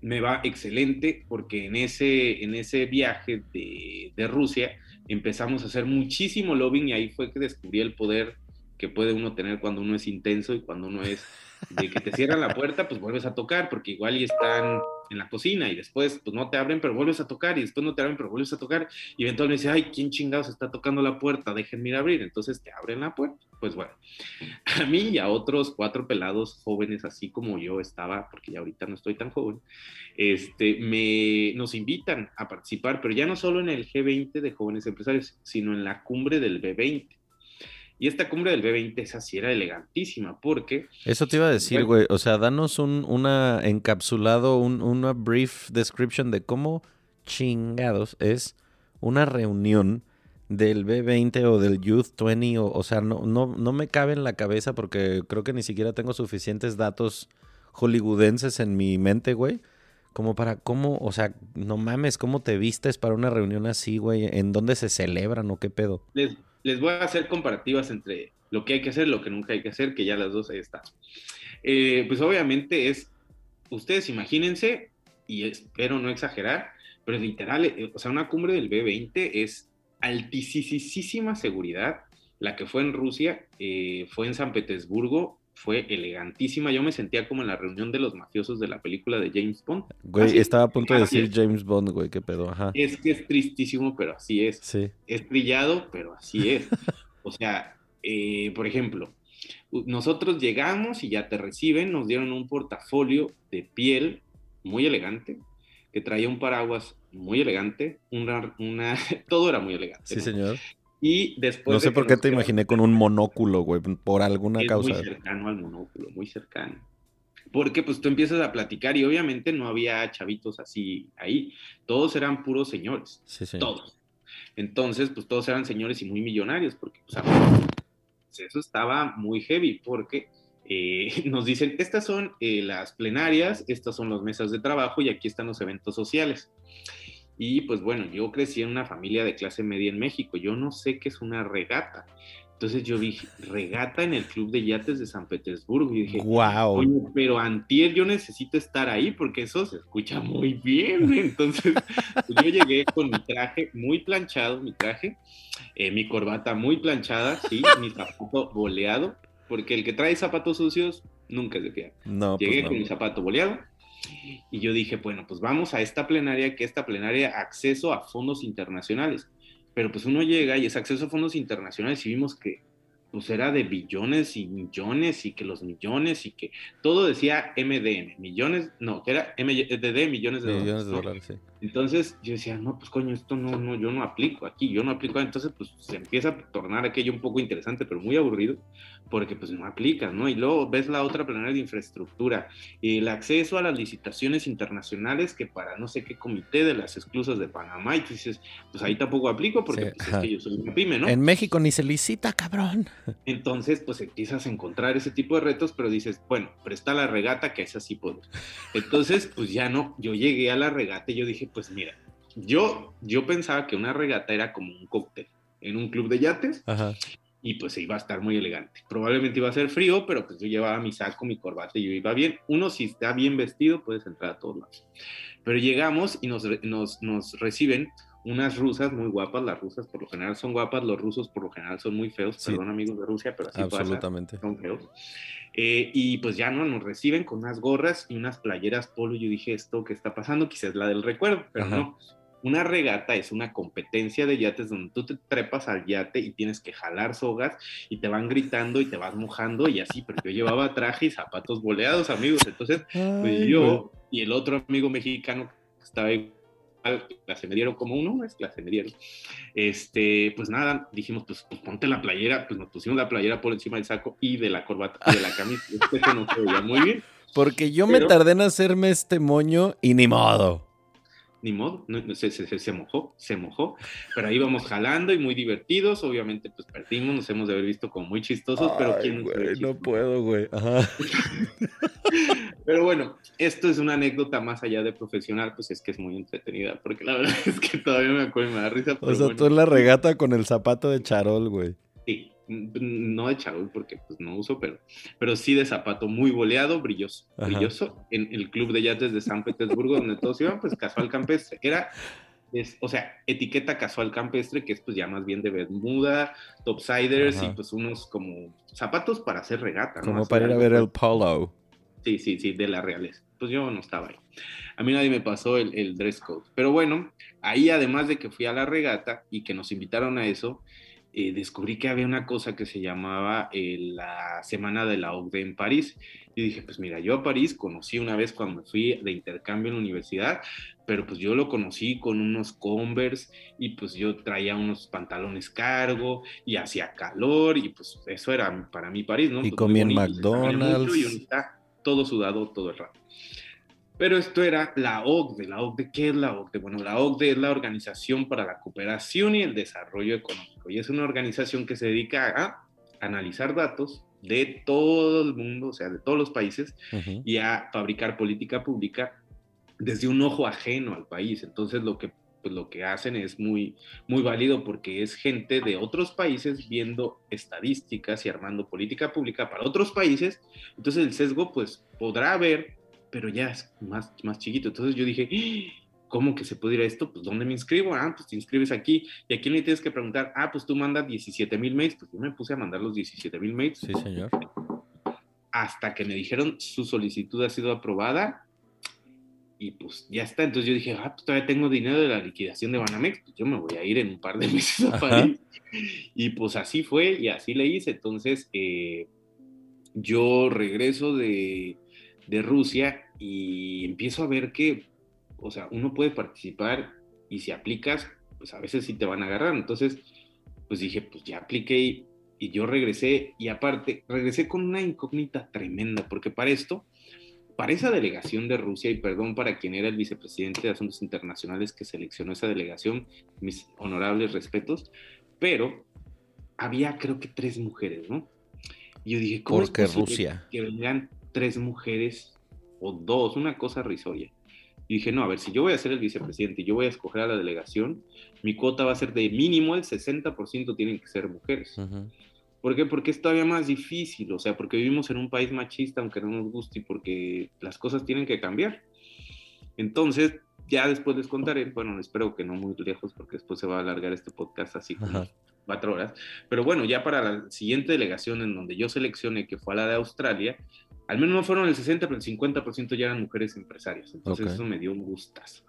me va excelente porque en ese, en ese viaje de, de Rusia, empezamos a hacer muchísimo lobbying y ahí fue que descubrí el poder que puede uno tener cuando uno es intenso y cuando uno es de que te cierran la puerta, pues vuelves a tocar, porque igual y están en la cocina y después pues no te abren, pero vuelves a tocar y después no te abren, pero vuelves a tocar y eventualmente dice, ay, ¿quién chingados está tocando la puerta? Déjenme ir a abrir, entonces te abren la puerta. Pues bueno, a mí y a otros cuatro pelados jóvenes, así como yo estaba, porque ya ahorita no estoy tan joven, este, me, nos invitan a participar, pero ya no solo en el G20 de jóvenes empresarios, sino en la cumbre del B20 y esta cumbre del B20, esa sí era elegantísima, porque... Eso te iba a decir, güey. O sea, danos un una encapsulado, un, una brief description de cómo chingados es una reunión del B20 o del Youth 20. O, o sea, no, no, no me cabe en la cabeza porque creo que ni siquiera tengo suficientes datos hollywoodenses en mi mente, güey. Como para cómo, o sea, no mames, cómo te vistes para una reunión así, güey. ¿En dónde se celebran o qué pedo? les voy a hacer comparativas entre lo que hay que hacer lo que nunca hay que hacer, que ya las dos ahí están. Eh, pues obviamente es, ustedes imagínense, y espero no exagerar, pero literal, eh, o sea, una cumbre del B20 es altísima seguridad. La que fue en Rusia eh, fue en San Petersburgo, fue elegantísima. Yo me sentía como en la reunión de los mafiosos de la película de James Bond. Güey, estaba a punto de decir James Bond, güey, qué pedo, ajá. Es que es tristísimo, pero así es. Sí. Es brillado, pero así es. [laughs] o sea, eh, por ejemplo, nosotros llegamos y ya te reciben, nos dieron un portafolio de piel muy elegante, que traía un paraguas muy elegante, una, una [laughs] todo era muy elegante. Sí, señor. Y después... No sé por qué te imaginé con un monóculo, güey, por alguna es causa. Muy cercano al monóculo, muy cercano. Porque pues tú empiezas a platicar y obviamente no había chavitos así ahí, todos eran puros señores, sí, sí. todos. Entonces, pues todos eran señores y muy millonarios, porque pues, eso estaba muy heavy, porque eh, [laughs] nos dicen, estas son eh, las plenarias, estas son las mesas de trabajo y aquí están los eventos sociales. Y pues bueno, yo crecí en una familia de clase media en México, yo no sé qué es una regata. Entonces yo dije, regata en el Club de Yates de San Petersburgo. Y dije, wow. Oye, pero antier yo necesito estar ahí porque eso se escucha muy bien. [laughs] Entonces yo llegué con mi traje muy planchado, mi traje, eh, mi corbata muy planchada, sí, mi zapato boleado, porque el que trae zapatos sucios nunca es de fiar. No, Llegué pues no. con mi zapato boleado y yo dije, bueno, pues vamos a esta plenaria, que esta plenaria acceso a fondos internacionales. Pero pues uno llega y es acceso a fondos internacionales y vimos que pues era de billones y millones y que los millones y que todo decía MDM, millones, no, que era MDD, millones de Millones dólares. de dólares, sí. Entonces yo decía, no, pues coño, esto no, no, yo no aplico aquí, yo no aplico. Entonces pues se empieza a tornar aquello un poco interesante, pero muy aburrido, porque pues no aplicas, ¿no? Y luego ves la otra plenaria de infraestructura, el acceso a las licitaciones internacionales que para no sé qué comité de las exclusas de Panamá, y tú dices, pues ahí tampoco aplico porque Sí, pues, es que yo soy una pyme, ¿no? En México ni se licita, cabrón. [laughs] Entonces, pues empiezas a encontrar ese tipo de retos, pero dices, bueno, pero está la regata, que esa sí puedo. Entonces, pues ya no, yo llegué a la regata y yo dije, pues mira, yo, yo pensaba que una regata era como un cóctel en un club de yates Ajá. y pues iba a estar muy elegante. Probablemente iba a ser frío, pero pues yo llevaba mi saco, mi corbata y yo iba bien. Uno, si está bien vestido, puedes entrar a todos lados. Pero llegamos y nos, nos, nos reciben unas rusas muy guapas. Las rusas por lo general son guapas, los rusos por lo general son muy feos. Sí. Perdón, amigos de Rusia, pero así pasa Absolutamente. son feos. Eh, y pues ya no nos reciben con unas gorras y unas playeras polo. Yo dije, esto que está pasando, quizás la del recuerdo, pero Ajá. no. Una regata es una competencia de yates donde tú te trepas al yate y tienes que jalar sogas y te van gritando y te vas mojando y así, pero yo llevaba traje y zapatos boleados, amigos. Entonces, pues Ay, yo y el otro amigo mexicano que estaba igual, clase mediero como uno, es clase mediero. Este, pues nada, dijimos, pues, pues, ponte la playera, pues nos pusimos la playera por encima del saco y de la corbata y de la camisa. [laughs] Este se nos veía muy bien, Porque yo Pero- me tardé en hacerme este moño y ni modo. ni modo, no- se, se- se mojó, se mojó, pero ahí íbamos jalando y muy divertidos, obviamente pues perdimos, nos hemos de haber visto como muy chistosos, pero quién no güey, puedo, güey. Ajá. [laughs] Pero bueno, esto es una anécdota más allá de profesional, pues es que es muy entretenida, porque la [laughs] verdad es que todavía me acuerdo y me da risa. O sea, bueno. tú en la regata con el zapato de charol, güey. Sí, no de charol porque pues no uso, pero, pero sí de zapato muy boleado, brilloso, Ajá. brilloso, en el club de yates de San Petersburgo, donde todos iban, pues casual campestre. Era, es, o sea, etiqueta casual campestre, que es pues ya más bien de bermuda, topsiders Ajá. y pues unos como zapatos para hacer regata. Como para ir a ver el polo. Sí, sí, sí, de la realeza. Pues yo no estaba ahí. A mí nadie me pasó el, el dress code. Pero bueno, ahí además de que fui a la regata y que nos invitaron a eso, eh, descubrí que había una cosa que se llamaba eh, la Semana de la OCDE en París. Y dije, pues mira, yo a París conocí una vez cuando me fui de intercambio en la universidad, pero pues yo lo conocí con unos Converse y pues yo traía unos pantalones cargo y hacía calor y pues eso era para mí París, ¿no? Y Pues, comí en mucho McDonald's. Y está todo sudado todo el rato. Pero esto era la OCDE. ¿La OCDE qué es la OCDE? Bueno, la OCDE es la Organización para la Cooperación y el Desarrollo Económico. Y es una organización que se dedica a analizar datos de todo el mundo, o sea, de todos los países, Ujú. y a fabricar política pública desde un ojo ajeno al país. Entonces, lo que, pues, lo que hacen es muy, muy válido porque es gente de otros países viendo estadísticas y armando política pública para otros países. Entonces, el sesgo, pues, podrá haber, pero ya es más, más chiquito. Entonces, yo dije, "¡Ah! ¿cómo que se puede ir a esto? Pues, ¿dónde me inscribo? Ah, pues te inscribes aquí. ¿Y a quién le tienes que preguntar? Ah, pues tú mandas 17 mil mails. Pues yo me puse a mandar los 17 mil mails Sí, señor. hasta que me dijeron su solicitud ha sido aprobada y pues ya está. Entonces yo dije, ah, pues todavía tengo dinero de la liquidación de Banamex, pues yo me voy a ir en un par de [laughs] meses a Ajá. París. Y pues así fue y así le hice. Entonces, eh, yo regreso de, de Rusia y empiezo a ver que, o sea, uno puede participar y si aplicas, pues a veces sí te van a agarrar. Entonces, pues dije, pues ya apliqué y, y yo regresé y aparte, regresé con una incógnita tremenda, porque para esto, para esa delegación de Rusia, y perdón para quien era el vicepresidente de Asuntos Internacionales que seleccionó esa delegación, mis honorables respetos, pero había creo que tres mujeres, ¿no? Y yo dije, ¿cómo es Rusia? que vengan tres mujeres o dos, una cosa risoria? Y dije, no, a ver, si yo voy a ser el vicepresidente y yo voy a escoger a la delegación, mi cuota va a ser de mínimo el 60% tienen que ser mujeres. ¿Por qué? Porque es todavía más difícil, o sea, porque vivimos en un país machista, aunque no nos guste, y porque las cosas tienen que cambiar. Entonces, ya después les contaré, bueno, espero que no muy lejos, porque después se va a alargar este podcast así como cuatro horas. Pero bueno, ya para la siguiente delegación en donde yo seleccioné, que fue a la de Australia, al menos no fueron el 60, pero el 50% ya eran mujeres empresarias. Entonces eso me dio un gustazo.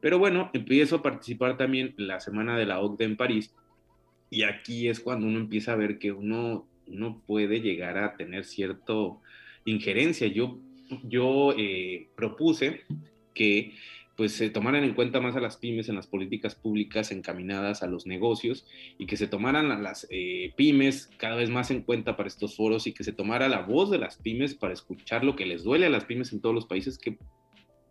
Pero bueno, empiezo a participar también en la semana de la OCDE en París. Y aquí es cuando uno empieza a ver que uno, uno puede llegar a tener cierta injerencia. Yo, eh, propuse que pues se tomaran en cuenta más a las pymes en las políticas públicas encaminadas a los negocios y que se tomaran a las eh, pymes cada vez más en cuenta para estos foros y que se tomara la voz de las pymes para escuchar lo que les duele a las pymes en todos los países, que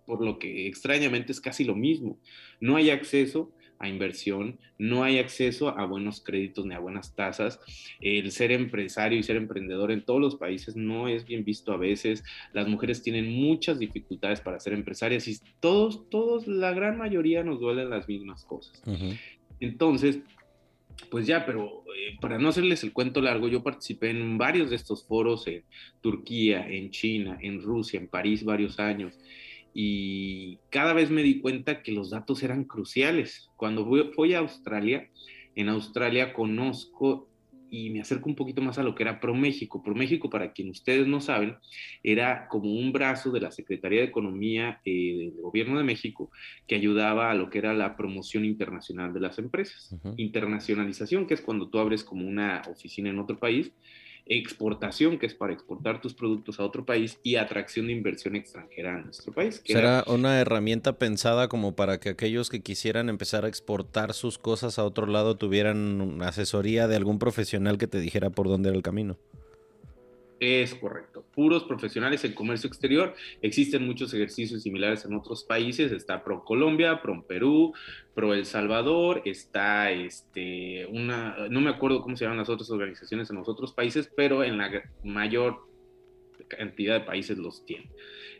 por lo que extrañamente es casi lo mismo. No hay acceso a inversión, no hay acceso a buenos créditos ni a buenas tasas. El ser empresario y ser emprendedor en todos los países no es bien visto a veces. Las mujeres tienen muchas dificultades para ser empresarias y todos, todos, la gran mayoría nos duelen las mismas cosas. Entonces, pues ya, pero eh, para no hacerles el cuento largo, yo participé en varios de estos foros en Turquía, en China, en Rusia, en París varios años y cada vez me di cuenta que los datos eran cruciales. Cuando fui a Australia, en Australia conozco y me acerco un poquito más a lo que era ProMéxico. ProMéxico, para quien ustedes no saben, era como un brazo de la Secretaría de Economía eh, del Gobierno de México que ayudaba a lo que era la promoción internacional de las empresas. Internacionalización, que es cuando tú abres como una oficina en otro país, exportación, que es para exportar tus productos a otro país, y atracción de inversión extranjera a nuestro país. ¿Será una herramienta pensada como para que aquellos que quisieran empezar a exportar sus cosas a otro lado tuvieran asesoría de algún profesional que te dijera por dónde era el camino? Es correcto. Puros profesionales en comercio exterior. Existen muchos ejercicios similares en otros países. Está Pro Colombia, Pro Perú, Pro El Salvador. Está este, una, no me acuerdo cómo se llaman las otras organizaciones en los otros países, pero en la mayor cantidad de países los tienen.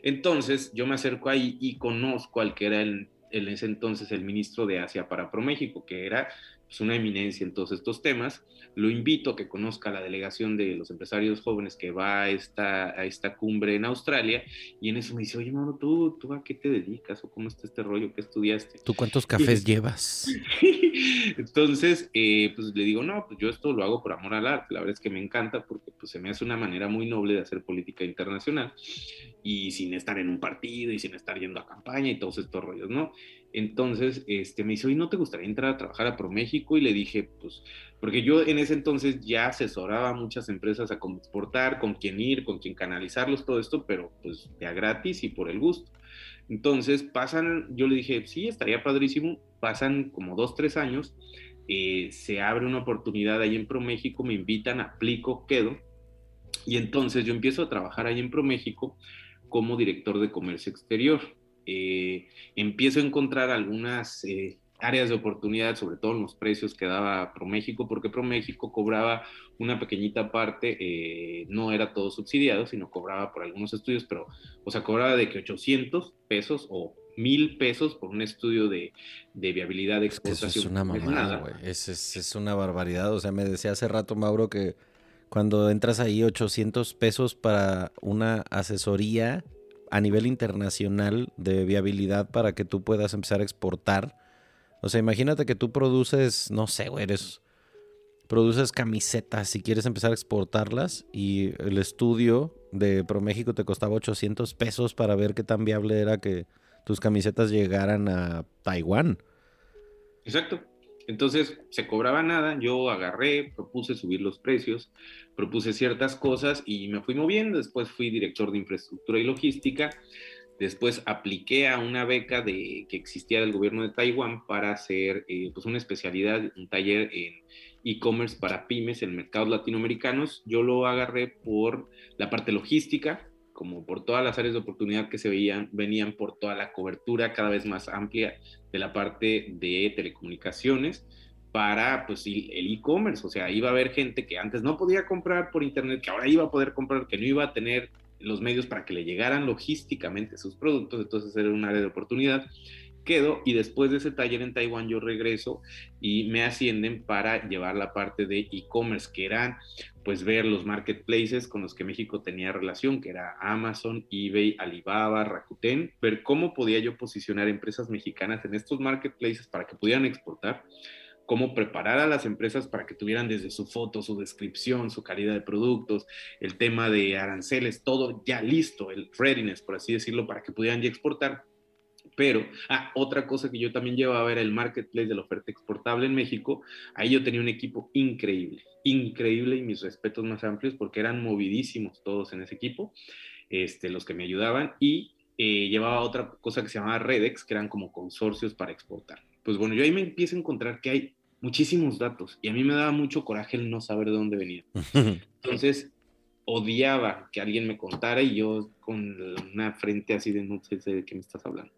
Entonces, yo me acerco ahí y conozco al que era el, en ese entonces el ministro de Asia para ProMéxico, que era pues, una eminencia en todos estos temas. Lo invito a que conozca la delegación de los empresarios jóvenes que va a esta, a esta cumbre en Australia y en eso me dice, oye, mano, ¿tú, ¿tú a qué te dedicas o cómo está este rollo? ¿Qué estudiaste? ¿Tú cuántos cafés llevas? [laughs] Entonces, eh, pues le digo, no, pues yo esto lo hago por amor al arte. La verdad es que me encanta porque pues, se me hace una manera muy noble de hacer política internacional y sin estar en un partido y sin estar yendo a campaña y todos estos rollos, ¿no? Entonces, este, me dice, oye, ¿no te gustaría entrar a trabajar a ProMéxico? Y le dije, pues, porque yo en ese entonces ya asesoraba a muchas empresas a cómo exportar, con quién ir, con quién canalizarlos, todo esto, pero pues de a gratis y por el gusto. Entonces, pasan, yo le dije, sí, estaría padrísimo, pasan como dos, tres años, eh, se abre una oportunidad ahí en ProMéxico, me invitan, aplico, quedo, y entonces yo empiezo a trabajar ahí en ProMéxico como director de comercio exterior eh, empiezo a encontrar algunas eh, áreas de oportunidad, sobre todo en los precios que daba ProMéxico, porque ProMéxico cobraba una pequeñita parte, eh, no era todo subsidiado, sino cobraba por algunos estudios, pero, o sea, cobraba de que 800 pesos o mil pesos por un estudio de, viabilidad de exportación. Es, es una mamada, güey. Es, es, es, una barbaridad. O sea, me decía hace rato, Mauro, que cuando entras ahí 800 pesos para una asesoría a nivel internacional de viabilidad para que tú puedas empezar a exportar. O sea, imagínate que tú produces, no sé, güey, eres, produces camisetas si quieres empezar a exportarlas y el estudio de ProMéxico te costaba 800 pesos para ver qué tan viable era que tus camisetas llegaran a Taiwán. Exacto. Entonces se cobraba nada, yo agarré, propuse subir los precios, propuse ciertas cosas y me fui moviendo. Después fui director de infraestructura y logística. Después apliqué a una beca de, que existía del gobierno de Taiwán para hacer eh, pues una especialidad, un taller en e-commerce para pymes en mercados latinoamericanos. Yo lo agarré por la parte logística, como por todas las áreas de oportunidad que se veían, venían por toda la cobertura cada vez más amplia de la parte de telecomunicaciones para pues el e-commerce, o sea, iba a haber gente que antes no podía comprar por internet, que ahora iba a poder comprar, que no iba a tener los medios para que le llegaran logísticamente sus productos, entonces era un área de oportunidad. Quedo y después de ese taller en Taiwán yo regreso y me ascienden para llevar la parte de e-commerce, que eran pues ver los marketplaces con los que México tenía relación, que era Amazon, eBay, Alibaba, Rakuten, ver cómo podía yo posicionar empresas mexicanas en estos marketplaces para que pudieran exportar cómo preparar a las empresas para que tuvieran desde su foto, su descripción, su calidad de productos, el tema de aranceles, todo ya listo, el readiness, por así decirlo, para que pudieran ya exportar. Pero, ah, otra cosa que yo también llevaba era el marketplace de la oferta exportable en México. Ahí yo tenía un equipo increíble, increíble y mis respetos más amplios porque eran movidísimos todos en ese equipo, este, los que me ayudaban y eh, llevaba otra cosa que se llamaba Redex, que eran como consorcios para exportar. Pues bueno, yo ahí me empiezo a encontrar que hay muchísimos datos y a mí me daba mucho coraje el no saber de dónde venían. [laughs] Entonces, odiaba que alguien me contara y yo con una frente así de no sé de qué me estás hablando.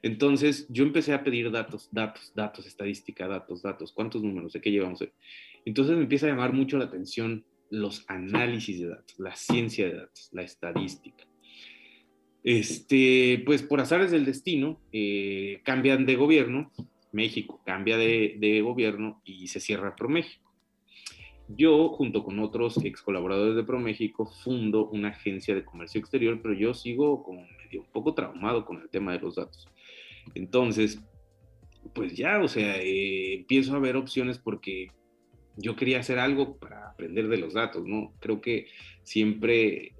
Entonces yo empecé a pedir datos, datos, datos, estadística, datos, datos, cuántos números, de qué llevamos. Entonces me empieza a llamar mucho la atención los análisis de datos, la ciencia de datos, la estadística. Este, pues por azares del destino, eh, cambian de gobierno, México cambia de, gobierno y se cierra ProMéxico. Yo, junto con otros ex colaboradores de ProMéxico, fundo una agencia de comercio exterior, pero yo sigo como medio un poco traumado con el tema de los datos. Entonces, pues ya, o sea, eh, empiezo a ver opciones porque yo quería hacer algo para aprender de los datos, ¿no? Creo que siempre, eh,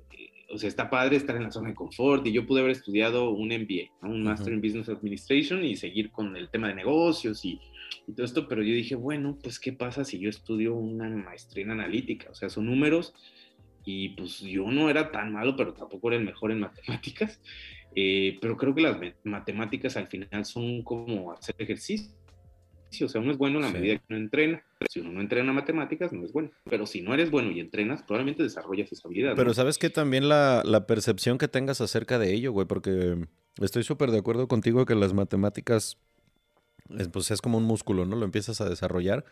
o sea, está padre estar en la zona de confort y yo pude haber estudiado un MBA, un Master in Business Administration y seguir con el tema de negocios y y todo esto, pero yo dije, bueno, pues qué pasa si yo estudio una maestría en analítica, o sea, son números y pues yo no era tan malo, pero tampoco era el mejor en [laughs] matemáticas, eh, pero creo que las matemáticas al final son como hacer ejercicio. O sea, uno es bueno en la medida que uno entrena. Si uno no entrena matemáticas, no es bueno. Pero si no eres bueno y entrenas, probablemente desarrollas esa habilidad. Pero sabes que también la, la, percepción que tengas acerca de ello, güey, porque estoy súper de acuerdo contigo que las matemáticas es, pues es como un músculo, ¿no? Lo empiezas a desarrollar.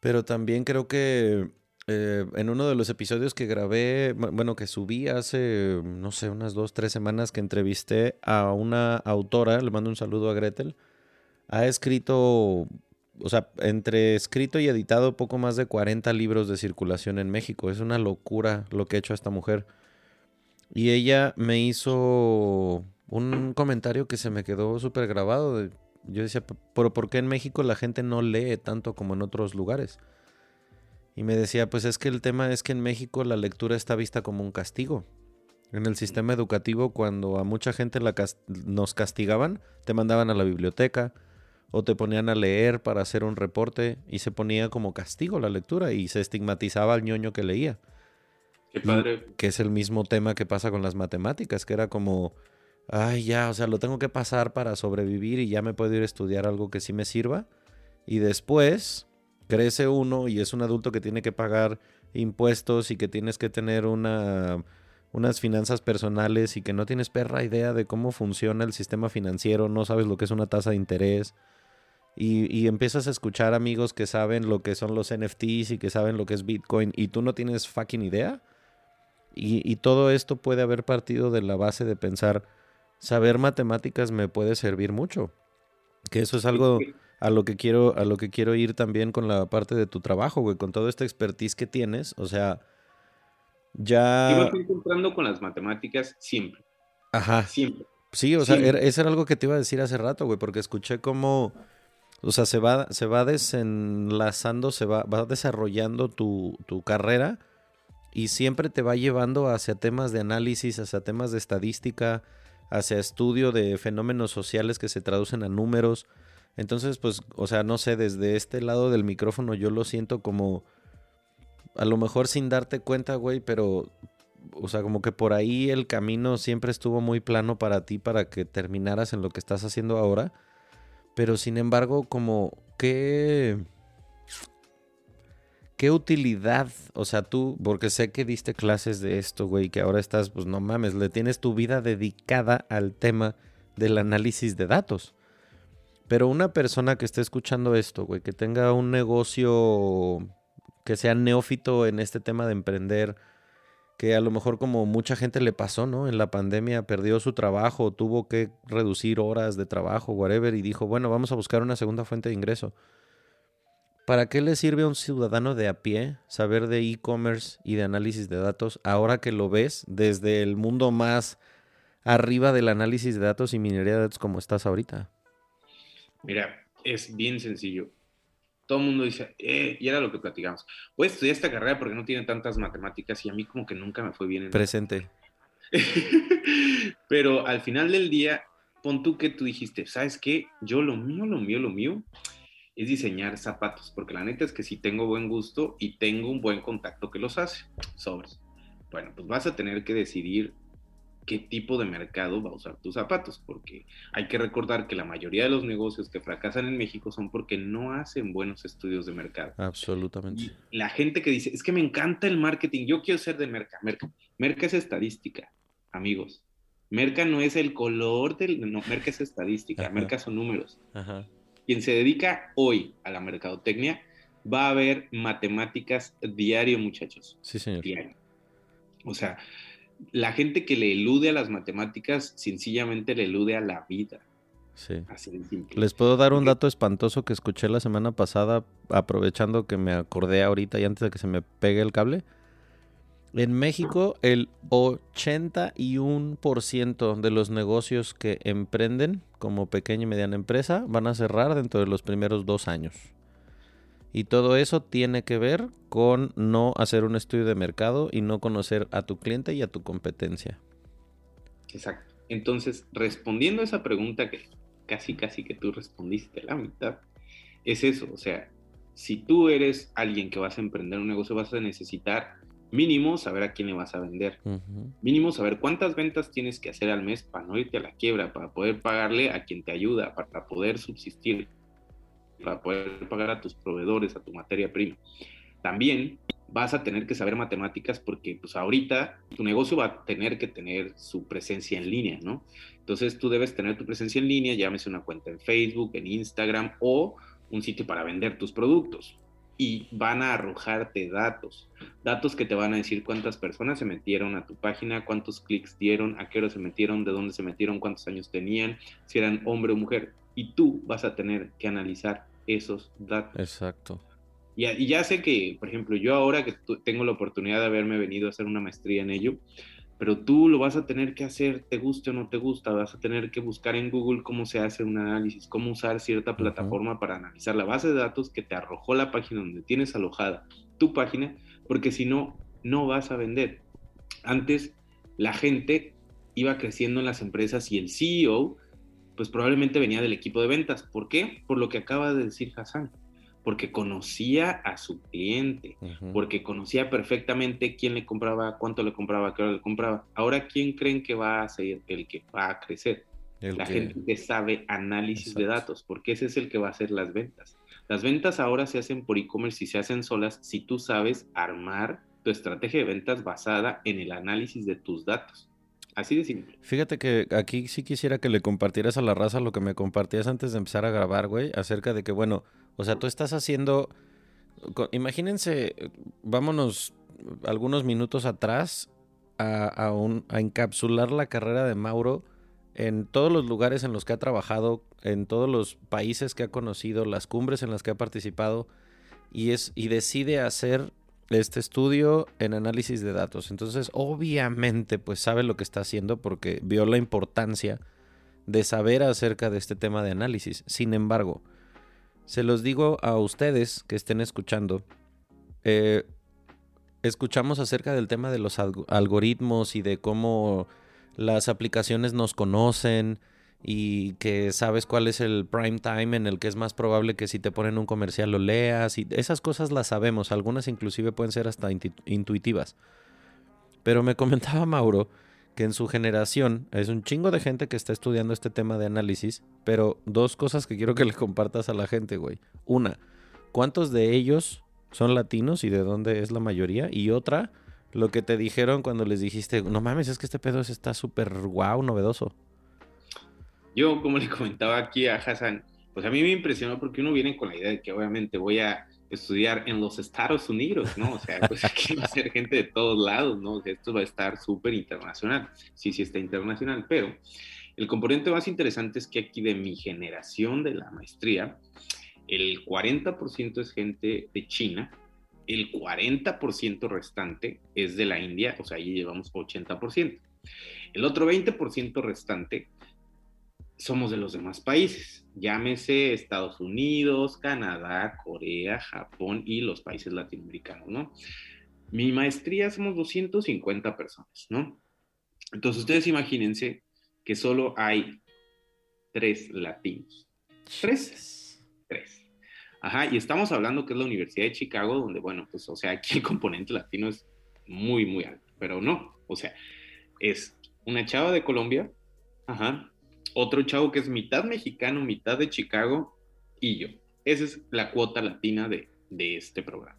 Pero también creo que eh, en uno de los episodios que grabé, bueno, que subí hace, no sé, unas dos, tres semanas que entrevisté a una autora, le mando un saludo a Gretel, ha escrito, o sea, entre escrito y editado poco más de 40 libros de circulación en México. Es una locura lo que ha hecho esta mujer. Y ella me hizo un comentario que se me quedó súper grabado. Yo decía, pero ¿por qué en México la gente no lee tanto como en otros lugares? Y me decía, pues es que el tema es que en México la lectura está vista como un castigo. En el sistema educativo, cuando a mucha gente nos castigaban, te mandaban a la biblioteca o te ponían a leer para hacer un reporte y se ponía como castigo la lectura y se estigmatizaba al ñoño que leía. Qué padre. Que es el mismo tema que pasa con las matemáticas, que era como, ay, ya, o sea, lo tengo que pasar para sobrevivir y ya me puedo ir a estudiar algo que sí me sirva. Y después crece uno y es un adulto que tiene que pagar impuestos y que tienes que tener una, unas finanzas personales y que no tienes perra idea de cómo funciona el sistema financiero, no sabes lo que es una tasa de interés. Y, y, empiezas a escuchar amigos que saben lo que son los NFTs y que saben lo que es Bitcoin y tú no tienes fucking idea. Y, y todo esto puede haber partido de la base de pensar, saber matemáticas me puede servir mucho. Que eso es algo a lo que quiero, a lo que quiero ir también con la parte de tu trabajo, güey, con toda esta expertise que tienes. O sea, ya. Ibas encontrando con las matemáticas siempre. Ajá. Siempre. Sí, o sea, eso era algo que te iba a decir hace rato, güey, porque escuché cómo. O sea, se va, se va desenlazando, se va, va desarrollando tu, tu carrera y siempre te va llevando hacia temas de análisis, hacia temas de estadística, hacia estudio de fenómenos sociales que se traducen a números, Entonces, pues, o sea, no sé, desde este lado del micrófono yo lo siento como, a lo mejor sin darte cuenta, güey, pero, o sea, como que por ahí el camino siempre estuvo muy plano para ti para que terminaras en lo que estás haciendo ahora. Pero sin embargo, como, ¿qué, qué utilidad? O sea, tú, porque sé que diste clases de esto, güey, que ahora estás, pues no mames, le tienes tu vida dedicada al tema del análisis de datos. Pero una persona que esté escuchando esto, güey, que tenga un negocio que sea neófito en este tema de emprender, que a lo mejor como mucha gente le pasó, ¿no? En la pandemia perdió su trabajo, tuvo que reducir horas de trabajo, whatever, y dijo, bueno, vamos a buscar una segunda fuente de ingreso. ¿Para qué le sirve a un ciudadano de a pie saber de e-commerce y de análisis de datos ahora que lo ves desde el mundo más arriba del análisis de datos y minería de datos como estás ahorita? Mira, es bien sencillo. Todo el mundo dice, eh, y era lo que platicamos. Voy a estudiar esta carrera porque no tiene tantas matemáticas y a mí como que nunca me fue bien. En Presente. [laughs] Pero al final del día, pon tú que tú dijiste, ¿sabes qué? Yo lo mío, lo mío, lo mío es diseñar zapatos, porque la neta es que si tengo buen gusto y tengo un buen contacto que los hace, sobres. Bueno, pues vas a tener que decidir qué tipo de mercado va a usar tus zapatos, porque hay que recordar que la mayoría de los negocios que fracasan en México son porque no hacen buenos estudios de mercado. Absolutamente. la gente que dice, es que me encanta el marketing, yo quiero ser de merca. Merca, merca es estadística, amigos. Merca no es el color del, no, merca es estadística, merca son números. Ajá. Quien se dedica hoy a la mercadotecnia va a ver matemáticas diario, muchachos. Sí, señor. Diario. O sea, la gente que le elude a las matemáticas sencillamente le elude a la vida. Sí. Así de simple. Les puedo dar un dato espantoso que escuché la semana pasada, aprovechando que me acordé ahorita y antes de que se me pegue el cable. En México, el 81% de los negocios que emprenden como pequeña y mediana empresa van a cerrar dentro de los primeros dos años. Y todo eso tiene que ver con no hacer un estudio de mercado y no conocer a tu cliente y a tu competencia. Exacto. Entonces, respondiendo a esa pregunta que casi, casi que tú respondiste la mitad, es eso. O sea, si tú eres alguien que vas a emprender un negocio, vas a necesitar mínimo saber a quién le vas a vender. Mínimo saber cuántas ventas tienes que hacer al mes para no irte a la quiebra, para poder pagarle a quien te ayuda, para poder subsistir para poder pagar a tus proveedores, a tu materia prima. También vas a tener que saber matemáticas porque pues ahorita tu negocio va a tener que tener su presencia en línea, ¿no? Entonces tú debes tener tu presencia en línea, llámese una cuenta en Facebook, en Instagram o un sitio para vender tus productos. Y van a arrojarte datos, datos que te van a decir cuántas personas se metieron a tu página, cuántos clics dieron, a qué hora se metieron, de dónde se metieron, cuántos años tenían, si eran hombre o mujer. Y tú vas a tener que analizar esos datos. Exacto. Y, y ya sé que, por ejemplo, yo ahora que tengo la oportunidad de haberme venido a hacer una maestría en ello, pero tú lo vas a tener que hacer, te guste o no te gusta, vas a tener que buscar en Google cómo se hace un análisis, cómo usar cierta plataforma para analizar la base de datos que te arrojó la página donde tienes alojada tu página, porque si no, no vas a vender. Antes, la gente iba creciendo en las empresas y el CEO pues probablemente venía del equipo de ventas. ¿Por qué? Por lo que acaba de decir Hassan. Porque conocía a su cliente, porque conocía perfectamente quién le compraba, cuánto le compraba, qué hora le compraba. Ahora, ¿quién creen que va a ser el que va a crecer? la gente que sabe análisis de datos, porque ese es el que va a hacer las ventas. Las ventas ahora se hacen por e-commerce y se hacen solas si tú sabes armar tu estrategia de ventas basada en el análisis de tus datos. Así de simple. Fíjate que aquí sí quisiera que le compartieras a la raza lo que me compartías antes de empezar a grabar, güey, acerca de que, bueno, o sea, tú estás haciendo, imagínense, vámonos algunos minutos atrás a, a encapsular la carrera de Mauro en todos los lugares en los que ha trabajado, en todos los países que ha conocido, las cumbres en las que ha participado, y, es, y decide hacer este estudio en análisis de datos. Entonces, obviamente, pues sabe lo que está haciendo porque vio la importancia de saber acerca de este tema de análisis. Sin embargo, se los digo a ustedes que estén escuchando, eh, escuchamos acerca del tema de los algoritmos y de cómo las aplicaciones nos conocen y que sabes cuál es el prime time en el que es más probable que si te ponen un comercial lo leas y esas cosas las sabemos, algunas inclusive pueden ser hasta intuitivas. Pero me [laughs] comentaba Mauro que en su generación es un chingo de gente que está estudiando este tema de análisis, pero dos cosas que quiero que le compartas a la gente, güey. Una, ¿cuántos de ellos son latinos y de dónde es la mayoría? Y otra, lo que te dijeron cuando les dijiste, no mames, es que este pedo está súper guau, novedoso. Yo, como le comentaba aquí a Hassan, pues a mí me impresionó porque uno viene con la idea de que obviamente voy a estudiar en los Estados Unidos, ¿no? O sea, pues aquí va a ser gente de todos lados, ¿no? esto va a estar súper internacional. Sí, sí está internacional, pero el componente más interesante es que aquí de mi generación de la maestría, el 40% es gente de China, el 40% restante es de la India, o sea, ahí llevamos 80%. El otro 20% restante somos de los demás países, llámese Estados Unidos, Canadá, Corea, Japón y los países latinoamericanos, ¿no? Mi maestría somos 250 personas, ¿no? Entonces ustedes imagínense que solo hay tres latinos. Tres. Tres. Ajá, y estamos hablando que es la Universidad de Chicago, donde, bueno, pues, o sea, aquí el componente latino es muy, muy alto, pero no, o sea, es una chava de Colombia, ajá, otro chavo que es mitad mexicano, mitad de Chicago y yo. Esa es la cuota latina de, este programa.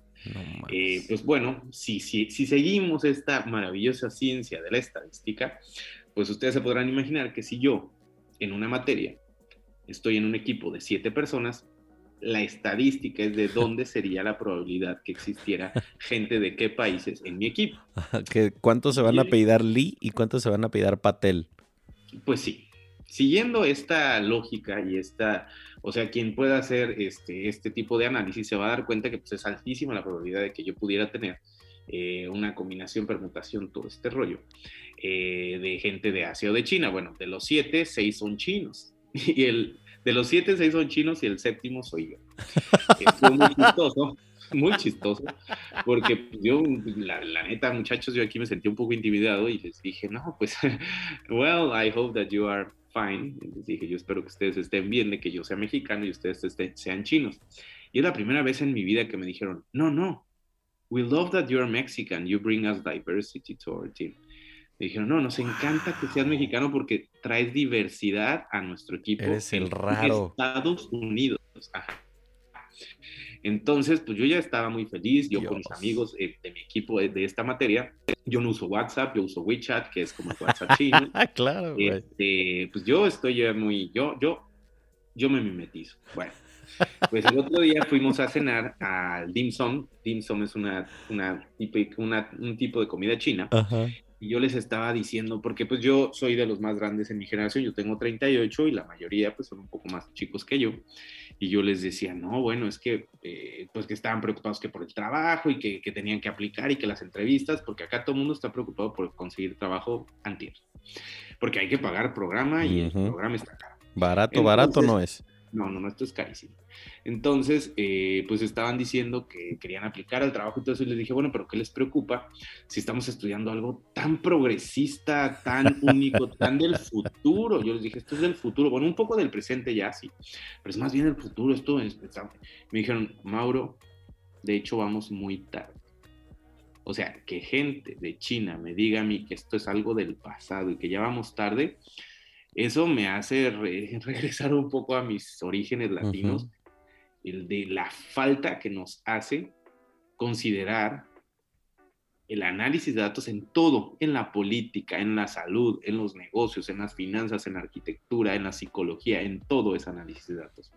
Eh, pues bueno, si, si, si seguimos esta maravillosa ciencia de la estadística, pues ustedes se podrán imaginar que si yo en una materia estoy en un equipo de siete personas, la estadística es de [laughs] dónde sería la probabilidad que existiera gente de qué países en mi equipo. [laughs] ¿Cuántos se van a pedir Lee y cuántos se van a pedir Patel? Pues sí, siguiendo esta lógica y esta, o sea, quien pueda hacer este, este tipo de análisis se va a dar cuenta que pues, es altísima la probabilidad de que yo pudiera tener eh, una combinación, permutación, todo este rollo eh, de gente de Asia o de China. Bueno, de los siete, seis son chinos. [laughs] Y el, de los siete, seis son chinos y el séptimo soy yo. [laughs] Es muy chistoso, muy chistoso, porque yo, la, la, neta, muchachos, yo aquí me sentí un poco intimidado y les dije, no, pues, [laughs] well, I hope that you are fine. Les dije, yo espero que ustedes estén bien de que yo sea mexicano y ustedes sean chinos. Y es la primera vez en mi vida que me dijeron, no, no, we love that you're Mexican, you bring us diversity to our team. Me dijeron, no, nos encanta que seas mexicano porque traes diversidad a nuestro equipo. Eres el raro. Estados Unidos. Entonces, pues yo ya estaba muy feliz, yo con mis amigos eh, de mi equipo de, esta materia, yo no uso WhatsApp, yo uso WeChat, que es como el WhatsApp [laughs] chino. claro. Este, pues yo estoy ya muy, yo, yo, yo me mimetizo. Bueno, pues el otro día fuimos a cenar al dim sum. Dim sum es una, una, una, un tipo de comida china. Ajá y yo les estaba diciendo, porque pues yo soy de los más grandes en mi generación, yo tengo 38 y la mayoría pues son un poco más chicos que yo, y yo les decía, no, bueno, es que eh, pues que estaban preocupados que por el trabajo y que, que, tenían que aplicar y que las entrevistas, porque acá todo el mundo está preocupado por conseguir trabajo antier, porque hay que pagar programa y el programa está caro. Barato, barato no es. No, no, no, esto es carísimo. Entonces, eh, pues estaban diciendo que querían aplicar al trabajo y todo eso, y les dije, bueno, pero ¿qué les preocupa si estamos estudiando algo tan progresista, tan único, [laughs] tan del futuro? Yo les dije, esto es del futuro, bueno, un poco del presente ya, sí, pero es más bien el futuro, esto es... Me dijeron, Mauro, de hecho vamos muy tarde. O sea, que gente de China me diga a mí que esto es algo del pasado y que ya vamos tarde, eso me hace [laughs] regresar un poco a mis orígenes latinos, el de la falta que nos hace considerar el análisis de datos en todo, en la política, en la salud, en los negocios, en las finanzas, en la arquitectura, en la psicología, en todo ese análisis de datos.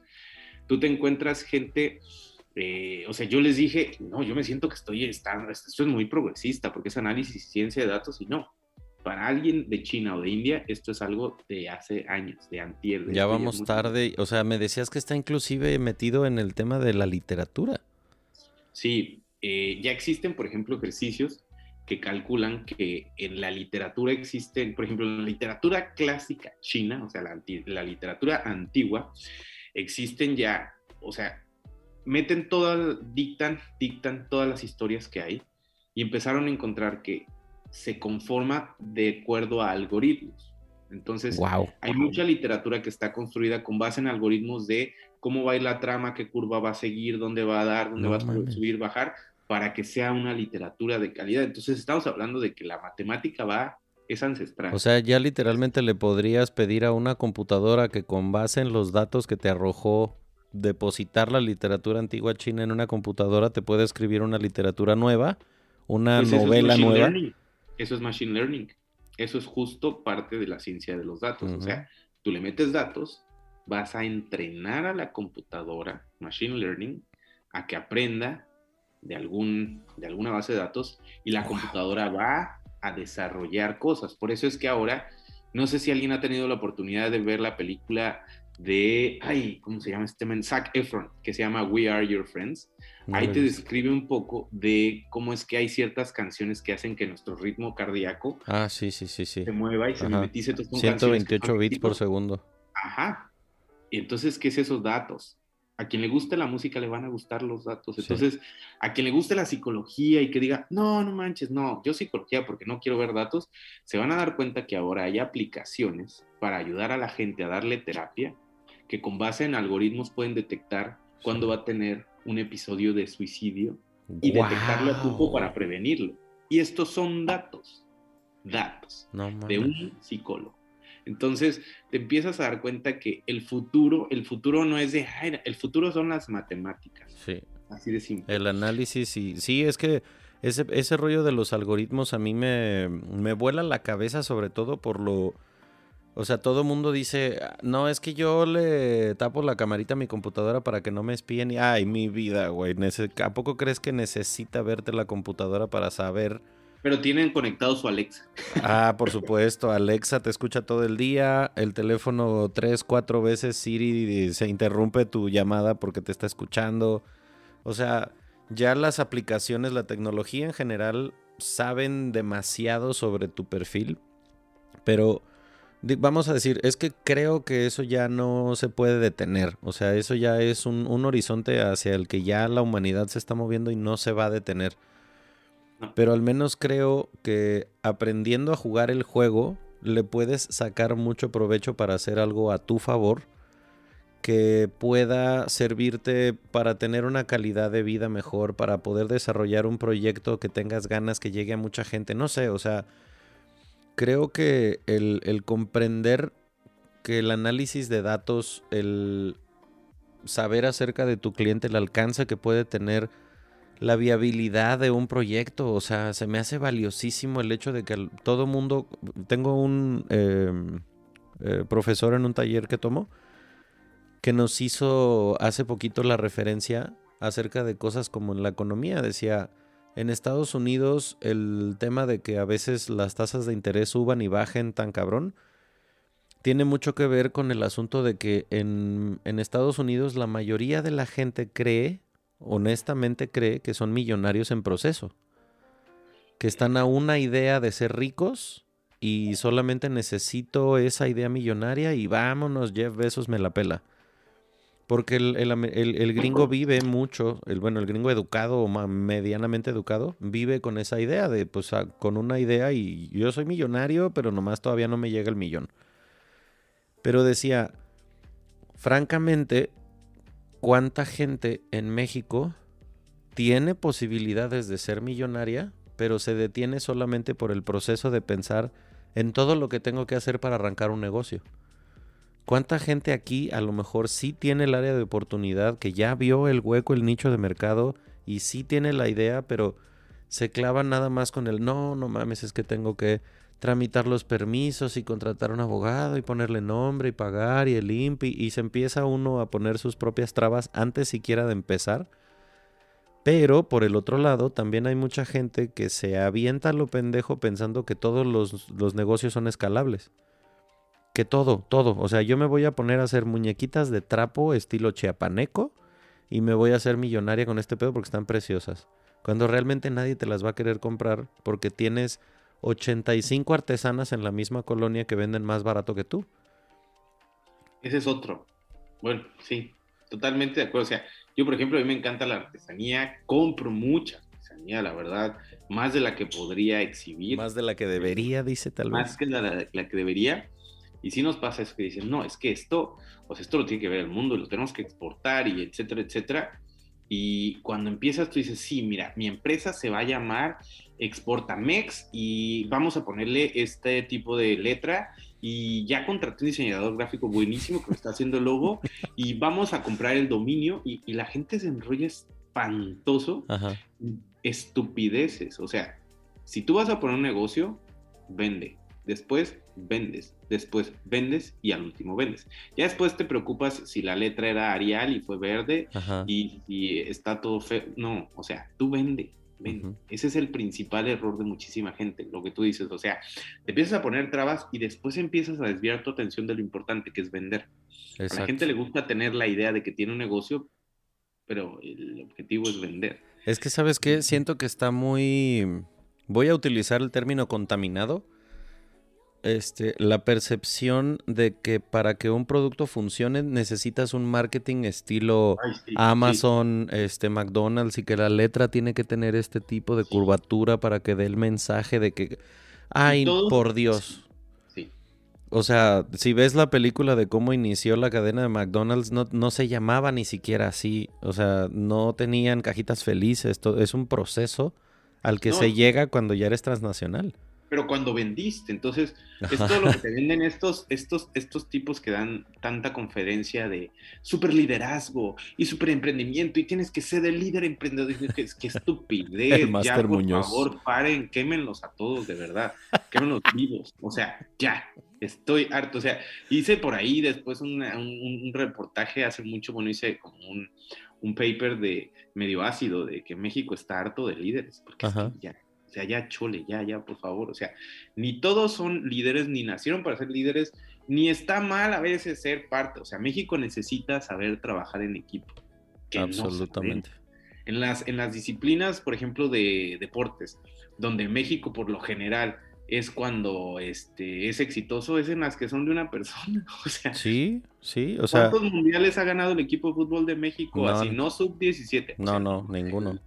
Tú te encuentras gente, eh, o sea, yo les dije, no, yo me siento que estoy, esto es muy progresista porque es análisis y ciencia de datos y no para alguien de China o de India, esto es algo de hace años, de antier. ya vamos tarde, o sea, me decías que está inclusive metido en el tema de la literatura. Sí, eh, ya existen, por ejemplo, ejercicios que calculan que en la literatura existen, por ejemplo, en la literatura clásica china, o sea, la, la literatura antigua, existen ya, o sea, meten todas, dictan, dictan todas las historias que hay y empezaron a encontrar que se conforma de acuerdo a algoritmos. Entonces, hay mucha literatura que está construida con base en algoritmos de cómo va a ir la trama, qué curva va a seguir, dónde va a dar, dónde va a subir, bajar, para que sea una literatura de calidad. Entonces, estamos hablando de que la matemática va, es ancestral. O sea, ya literalmente le podrías pedir a una computadora que con base en los datos que te arrojó depositar la literatura antigua china en una computadora, te puede escribir una literatura nueva, una pues novela nueva. Eso es machine learning. Eso es justo parte de la ciencia de los datos. O sea, tú le metes datos, vas a entrenar a la computadora, machine learning, a que aprenda de, algún, de alguna base de datos y la computadora va a desarrollar cosas. Por eso es que ahora, no sé si alguien ha tenido la oportunidad de ver la película de, ay, ¿cómo se llama este men? Zac Efron, que se llama We Are Your Friends. Ahí te describe un poco de cómo es que hay ciertas canciones que hacen que nuestro ritmo cardíaco ah, sí, sí, sí, se mueva y se mimetice. 128 bits por segundo. Ajá. Y entonces, ¿qué es esos datos? A quien le guste la música le van a gustar los datos. Entonces, a quien le guste la psicología y que diga, no, no manches, no, yo psicología porque no quiero ver datos, se van a dar cuenta que ahora hay aplicaciones para ayudar a la gente a darle terapia que con base en algoritmos pueden detectar cuándo va a tener un episodio de suicidio y detectarlo a tiempo para prevenirlo. Y estos son datos, datos de un psicólogo. Entonces te empiezas a dar cuenta que el futuro, el futuro no es de, el futuro son las matemáticas. Sí. Así de simple. El análisis y sí, es que ese, ese rollo de los algoritmos a mí me, me vuela la cabeza sobre todo por lo o sea, todo mundo dice, no, es que yo le tapo la camarita a mi computadora para que no me espíen. Y, ay, mi vida, güey. ¿A poco crees que necesita verte la computadora para saber? Pero tienen conectado su Alexa. Ah, por supuesto. Alexa te escucha todo el día. El teléfono tres, cuatro veces Siri se interrumpe tu llamada porque te está escuchando. O sea, ya las aplicaciones, la tecnología en general saben demasiado sobre tu perfil. Pero vamos a decir, es que creo que eso ya no se puede detener. O sea, eso ya es un, horizonte hacia el que ya la humanidad se está moviendo y no se va a detener. Pero al menos creo que aprendiendo a jugar el juego, le puedes sacar mucho provecho para hacer algo a tu favor que pueda servirte para tener una calidad de vida mejor, para poder desarrollar un proyecto que tengas ganas que llegue a mucha gente. No sé, o sea, creo que el, comprender que el análisis de datos, el saber acerca de tu cliente, el alcance que puede tener, la viabilidad de un proyecto, o sea, se me hace valiosísimo el hecho de que todo mundo, tengo un em, eh, profesor en un taller que tomó, que nos hizo hace poquito la referencia acerca de cosas como en la economía, decía, en Estados Unidos el tema de que a veces las tasas de interés suban y bajen tan cabrón tiene mucho que ver con el asunto de que en, Estados Unidos la mayoría de la gente cree, honestamente cree, que son millonarios en proceso. Que están a una idea de ser ricos y solamente necesito esa idea millonaria y vámonos, Jeff Bezos me la pela. Porque el, gringo vive mucho, el, bueno, el gringo educado o medianamente educado, vive con esa idea de, pues, con una idea y yo soy millonario, pero nomás todavía no me llega el millón. Pero decía, francamente, ¿cuánta gente en México tiene posibilidades de ser millonaria, pero se detiene solamente por el proceso de pensar en todo lo que tengo que hacer para arrancar un negocio? ¿Cuánta gente aquí a lo mejor sí tiene el área de oportunidad, que ya vio el hueco, el nicho de mercado y sí tiene la idea, pero se clava nada más con el no, no mames, es que tengo que tramitar los permisos y contratar a un abogado y ponerle nombre y pagar y el INPI y se empieza uno a poner sus propias trabas antes siquiera de empezar. Pero por el otro lado, también hay mucha gente que se avienta a lo pendejo pensando que todos los, los negocios son escalables que todo, todo. O sea, yo me voy a poner a hacer muñequitas de trapo estilo chiapaneco y me voy a hacer millonaria con este pedo porque están preciosas. Cuando realmente nadie te las va a querer comprar porque tienes 85 artesanas en la misma colonia que venden más barato que tú. Ese es otro. Bueno, sí, totalmente de acuerdo. O sea, yo, por ejemplo, a mí me encanta la artesanía, compro mucha artesanía, la verdad, más de la que podría exhibir. Más de la que debería, dice tal vez. Más que la, la que debería Y si nos pasa eso que dicen, no, es que esto, sea, esto lo tiene que ver el mundo y lo tenemos que exportar y etcétera, etcétera. Y cuando empiezas, tú dices, sí, mira, mi empresa se va a llamar Exportamex y vamos a ponerle este tipo de letra y ya contraté un diseñador gráfico buenísimo que me está haciendo el logo y vamos a comprar el dominio y, y la gente se enrolla espantoso. Ajá. Estupideces. O sea, si tú vas a poner un negocio, vende. Después vendes. Después vendes y al último vendes. Ya después te preocupas si la letra era Arial y fue verde Ajá. y, y está todo feo. No, o sea, tú vende. vende. Ese es el principal error de muchísima gente, lo que tú dices. O sea, te empiezas a poner trabas y después empiezas a desviar tu atención de lo importante que es vender. A la gente le gusta tener la idea de que tiene un negocio, pero el objetivo es vender. Es que, ¿sabes qué? Siento que está muy... Voy a utilizar el término contaminado. Este, la percepción de que para que un producto funcione necesitas un marketing estilo Ay, sí, Amazon, este, McDonald's y que la letra tiene que tener este tipo de Sí. curvatura para que dé el mensaje de que, ay, por Dios. O sea, si ves la película de cómo inició la cadena de McDonald's, no, no se llamaba ni siquiera así. O sea, no tenían cajitas felices. to- es un proceso al que No. se llega cuando ya eres transnacional. Pero cuando vendiste, entonces es todo lo que [laughs] te venden estos, estos, estos tipos que dan tanta conferencia de super liderazgo y super emprendimiento y tienes que ser el líder emprendedor. Dices, Qué estupidez. El ya, por Muñoz. favor, paren, quémenlos a todos, de verdad. Quémenlos vivos. O sea, ya. Estoy harto. O sea, hice por ahí después una- un, un reportaje hace mucho, bueno, hice como un, un paper de medio ácido de que México está harto de líderes. Porque es que ya, o sea, ya chole, ya, ya, por favor. O sea, ni todos son líderes, ni nacieron para ser líderes, ni está mal a veces ser parte. O sea, México necesita saber trabajar en equipo. que Absolutamente. en, las, en las disciplinas, por ejemplo, de deportes, donde México por lo general es cuando este, es exitoso, es en las que son de una persona. [laughs] O sea, Sí, sí. O sea, ¿cuántos mundiales ha ganado el equipo de fútbol de México? No, Así, no. no sub-17. o no, sea, no, ninguno.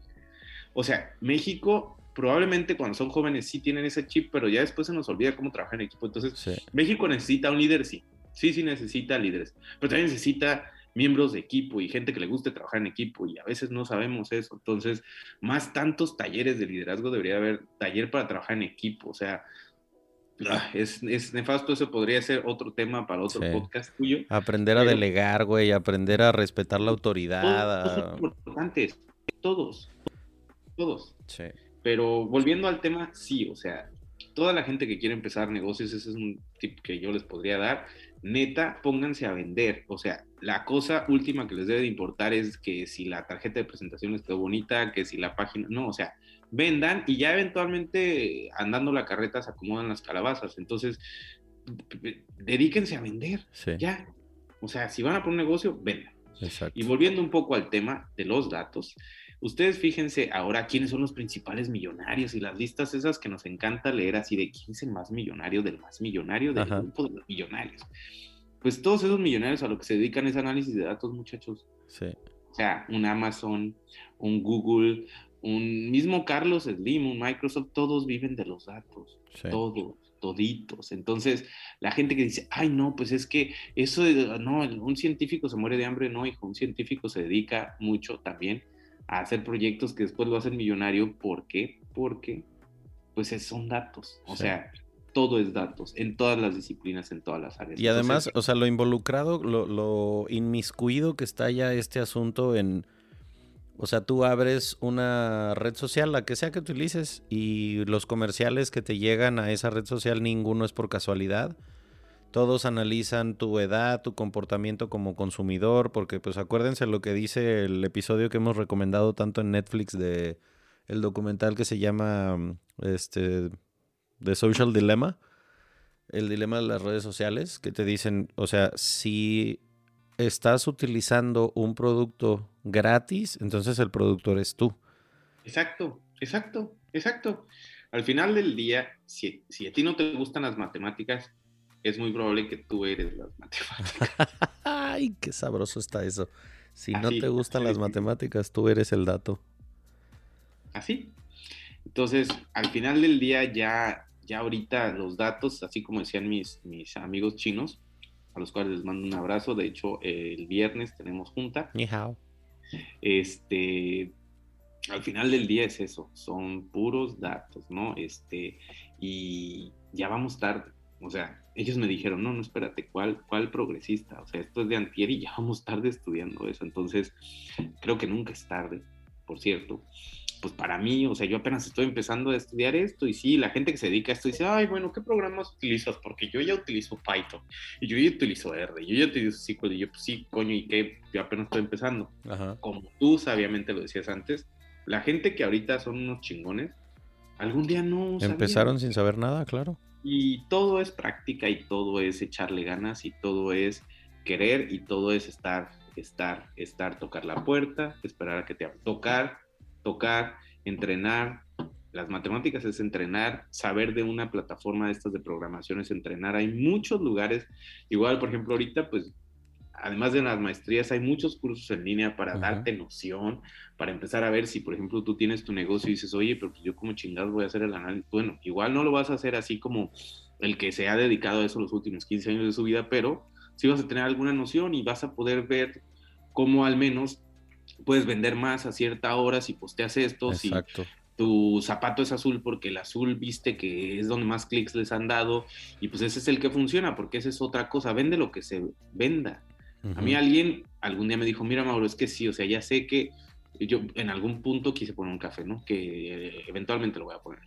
o sea, México probablemente cuando son jóvenes sí tienen ese chip, pero ya después se nos olvida cómo trabajar en equipo. Entonces, Sí. México necesita un líder, sí. Sí, sí necesita líderes, pero también necesita miembros de equipo y gente que le guste trabajar en equipo y a veces no sabemos eso. Entonces, más tantos talleres de liderazgo debería haber taller para trabajar en equipo. O sea, ah, es, es nefasto, eso podría ser otro tema para otro Sí. podcast tuyo. Aprender a Pero- delegar, güey, aprender a respetar la autoridad. Todos a- importantes, todos, todos. Sí. Pero volviendo al tema, sí, o sea, toda la gente que quiere empezar negocios, ese es un tip que yo les podría dar. Neta, pónganse a vender. O sea, la cosa última que les debe de importar es que si la tarjeta de presentación está bonita, que si la página, no, o sea, vendan y ya eventualmente andando la carreta se acomodan las calabazas. Entonces, dedíquense a vender, Sí, ya. O sea, si van a poner un negocio, vendan. exacto. Y volviendo un poco al tema de los datos, ustedes fíjense ahora quiénes son los principales millonarios y las listas esas que nos encanta leer así de quién es el más millonario del más millonario del Ajá. grupo de los millonarios. Pues todos esos millonarios a lo que se dedican es análisis de datos, muchachos. Sí. O sea, un Amazon, un Google, un mismo Carlos Slim, un Microsoft, todos viven de los datos Sí. todos, toditos. Entonces, la gente que dice, ay, no, pues es que eso, de- no, un científico se muere de hambre, no, hijo, un científico se dedica mucho también a hacer proyectos que después lo hacen millonario. ¿Por qué? Porque, pues, es- son datos. O Sí. sea, todo es datos, en todas las disciplinas, en todas las áreas. Y además, Entonces, o sea, lo involucrado, lo, lo inmiscuido que está ya este asunto en... O sea, tú abres una red social, la que sea que utilices, y los comerciales que te llegan a esa red social, ninguno es por casualidad. Todos analizan tu edad, tu comportamiento como consumidor, porque pues acuérdense lo que dice el episodio que hemos recomendado tanto en Netflix de el documental que se llama mm, este The Social Dilemma, el dilema de las redes sociales, que te dicen, o sea, si estás utilizando un producto gratis, entonces el productor es tú. Exacto, exacto, exacto. Al final del día, si, si a ti no te gustan las matemáticas, es muy probable que tú eres las matemáticas. [laughs] Ay, qué sabroso está eso. Si no te gustan las matemáticas, tú eres el dato. Así. Entonces, al final del día ya, ya ahorita los datos, así como decían mis, mis amigos chinos, a los cuales les mando un abrazo. De hecho, el viernes tenemos junta. Ni hao. Este, al final del día es eso, son puros datos, ¿no? Este, y ya vamos tarde. O sea, ellos me dijeron, no, no, espérate, ¿cuál, cuál progresista? O sea, esto es de antier y ya vamos tarde estudiando eso. Entonces, creo que nunca es tarde, por cierto pues para mí, o sea, yo apenas estoy empezando a estudiar esto y sí, la gente que se dedica a esto dice, ay, bueno, ¿qué programas utilizas? Porque yo ya utilizo Python y yo ya utilizo R, yo ya utilizo SQL y yo, pues sí, coño, ¿y qué? Yo apenas estoy empezando. Como tú sabiamente lo decías antes, la gente que ahorita son unos chingones, algún día no... Empezaron sin saber nada, claro. Y todo es práctica y todo es echarle ganas y todo es querer y todo es estar, estar, estar, tocar la puerta, esperar a que te tocar, tocar, entrenar. Las matemáticas es entrenar, saber de una plataforma de estas de programación es entrenar. Hay muchos lugares, igual, por ejemplo, ahorita, pues, además de las maestrías, hay muchos cursos en línea para darte noción, para empezar a ver si, por ejemplo, tú tienes tu negocio y dices, oye, pero pues yo como chingados voy a hacer el análisis. Bueno, igual no lo vas a hacer así como el que se ha dedicado a eso los últimos 15 años de su vida, pero sí vas a tener alguna noción y vas a poder ver cómo al menos puedes vender más a cierta hora si posteas esto, Exacto. si tu zapato es azul porque el azul viste que es donde más clics les han dado y pues ese es el que funciona porque esa es otra cosa, vende lo que se venda. A mí alguien algún día me dijo, mira Mauro, es que sí, o sea, ya sé que yo en algún punto quise poner un café, ¿no? Que eventualmente lo voy a poner.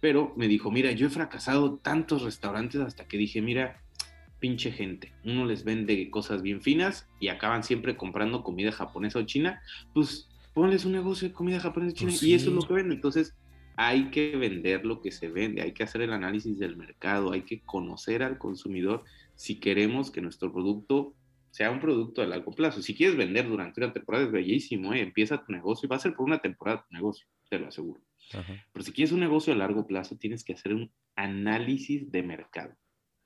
Pero me dijo, mira, yo he fracasado tantos restaurantes hasta que dije, mira, pinche gente. Uno les vende cosas bien finas y acaban siempre comprando comida japonesa o china. Pues ponles un negocio de comida japonesa o china pues y eso es lo que vende. Entonces hay que vender lo que se vende, hay que hacer el análisis del mercado, hay que conocer al consumidor si queremos que nuestro producto sea un producto de largo plazo. Si quieres vender durante una temporada es bellísimo, ¿eh? empieza tu negocio y va a ser por una temporada tu negocio, te lo aseguro. Pero si quieres un negocio a largo plazo, tienes que hacer un análisis de mercado.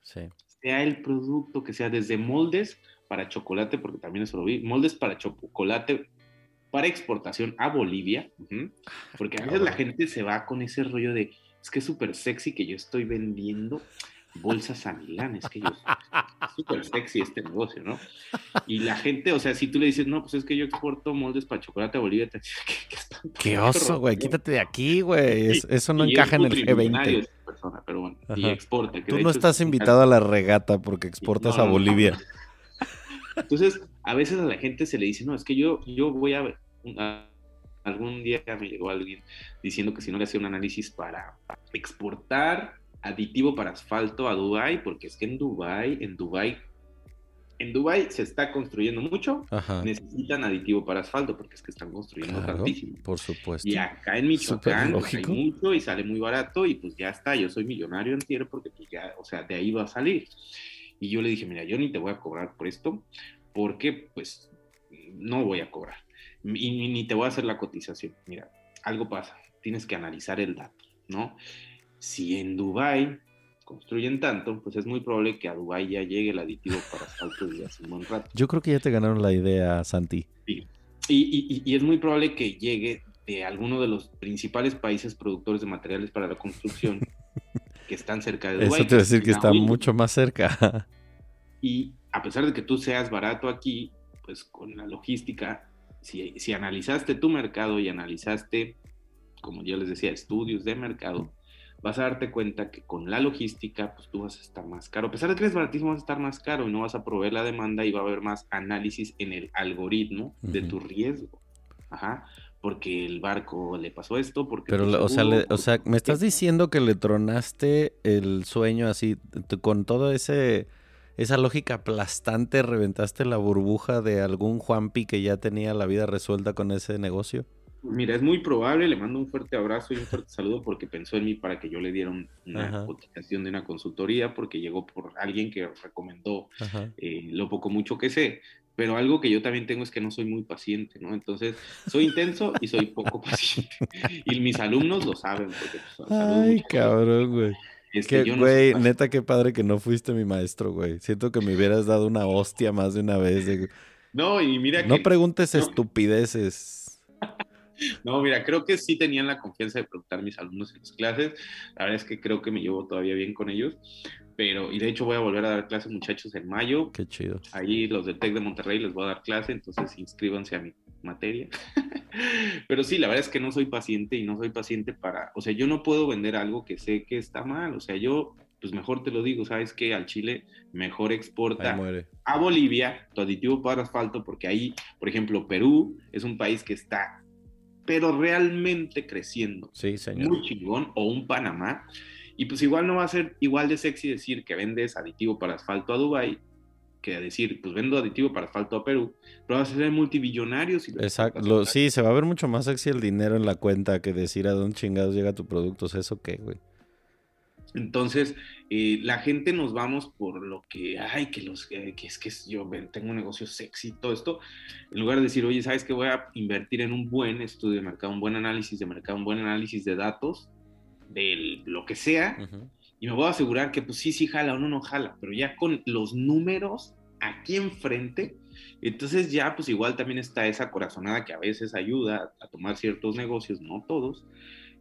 Sí sea el producto, que sea desde moldes para chocolate, porque también eso lo vi, moldes para chocolate para exportación a Bolivia, porque a veces la gente se va con ese rollo de, es que es súper sexy que yo estoy vendiendo bolsas a Milán, es que yo, es súper sexy este negocio, ¿no? Y la gente, o sea, si tú le dices, no, pues es que yo exporto moldes para chocolate a Bolivia, te dice, ¿qué, qué, oso, güey, quítate de aquí, güey, eso no encaja en el G20 pero bueno, y exporta. Tú no estás invitado a la regata porque exportas a Bolivia. Entonces, a veces a la gente se le dice, no, es que yo, yo voy a, algún día me llegó alguien diciendo que si no le hacía un análisis para exportar aditivo para asfalto a Dubai, porque es que en Dubai, en Dubai en Dubai se está construyendo mucho, necesitan aditivo para asfalto porque es que están construyendo tantísimo. Por supuesto. Y acá en Michoacán pues, hay mucho y sale muy barato y pues ya está, yo soy millonario entero porque pues ya, o sea, de ahí va a salir. Y yo le dije, mira, yo ni te voy a cobrar por esto porque pues no voy a cobrar y ni te voy a hacer la cotización. Mira, algo pasa, tienes que analizar el dato, ¿no? Si en Dubai construyen tanto, pues es muy probable que a Dubái ya llegue el aditivo para asfalto y hace un buen rato. Yo creo que ya te ganaron la idea, Santi. Sí. Y, y, es muy probable que llegue de alguno de los principales países productores de materiales para la construcción [laughs] que están cerca de Dubái. Eso te decir que está mucho más cerca. y a pesar de que tú seas barato aquí, pues con la logística, si, si analizaste tu mercado y analizaste, como yo les decía, estudios de mercado, vas a darte cuenta que con la logística, pues tú vas a estar más caro. A pesar de que eres baratísimo, vas a estar más caro y no vas a proveer la demanda y va a haber más análisis en el algoritmo de tu riesgo. Ajá. Porque el barco le pasó esto, porque... Pero, o, sea, o sea, me estás diciendo que le tronaste el sueño así, con todo ese... Esa lógica aplastante, reventaste la burbuja de algún Juanpi que ya tenía la vida resuelta con ese negocio. Mira, es muy probable, le mando un fuerte abrazo y un fuerte saludo porque pensó en mí para que yo le diera una cotización de una consultoría porque llegó por alguien que recomendó eh, lo poco mucho que sé. Pero algo que yo también tengo es que no soy muy paciente, ¿no? Entonces, soy intenso y soy poco [laughs] paciente. Y mis alumnos lo saben. Porque, pues, Ay, cabrón, güey. Es que, güey, neta, qué padre que no fuiste mi maestro, güey. Siento que me hubieras dado una hostia más de una vez. No, y mira que... No preguntes estupideces. No, mira, creo que sí tenían la confianza de preguntar a mis alumnos en las clases. La verdad es que creo que me llevo todavía bien con ellos. Pero, y de hecho voy a volver a dar clases, muchachos, en mayo. Qué chido. Ahí los del TEC de Monterrey les voy a dar clase, entonces inscríbanse a mi materia. [laughs] Pero sí, la verdad es que no soy paciente y no soy paciente para, o sea, yo no puedo vender algo que sé que está mal. O sea, yo, pues mejor te lo digo, ¿sabes qué? Al Chile mejor exporta a Bolivia tu aditivo para asfalto, porque ahí, por ejemplo, Perú es un país que está pero realmente creciendo. Sí, señor. Muy chingón, o un Panamá. Y pues igual no va a ser igual de sexy decir que vendes aditivo para asfalto a Dubai que decir, pues vendo aditivo para asfalto a Perú, pero vas a ser multibillonario. Si Exacto, sí, se va a ver mucho más sexy el dinero en la cuenta que decir a dónde chingados llega tu producto, o sea, eso qué, güey. Entonces, eh, la gente nos vamos por lo que, ay, que, los, que es que yo tengo un negocio sexy, todo esto, en lugar de decir, oye, ¿sabes que Voy a invertir en un buen estudio de mercado, un buen análisis de mercado, un buen análisis de datos, de lo que sea, y me voy a asegurar que pues sí, sí jala o no, no jala, pero ya con los números aquí enfrente, entonces ya pues igual también está esa corazonada que a veces ayuda a tomar ciertos negocios, no todos,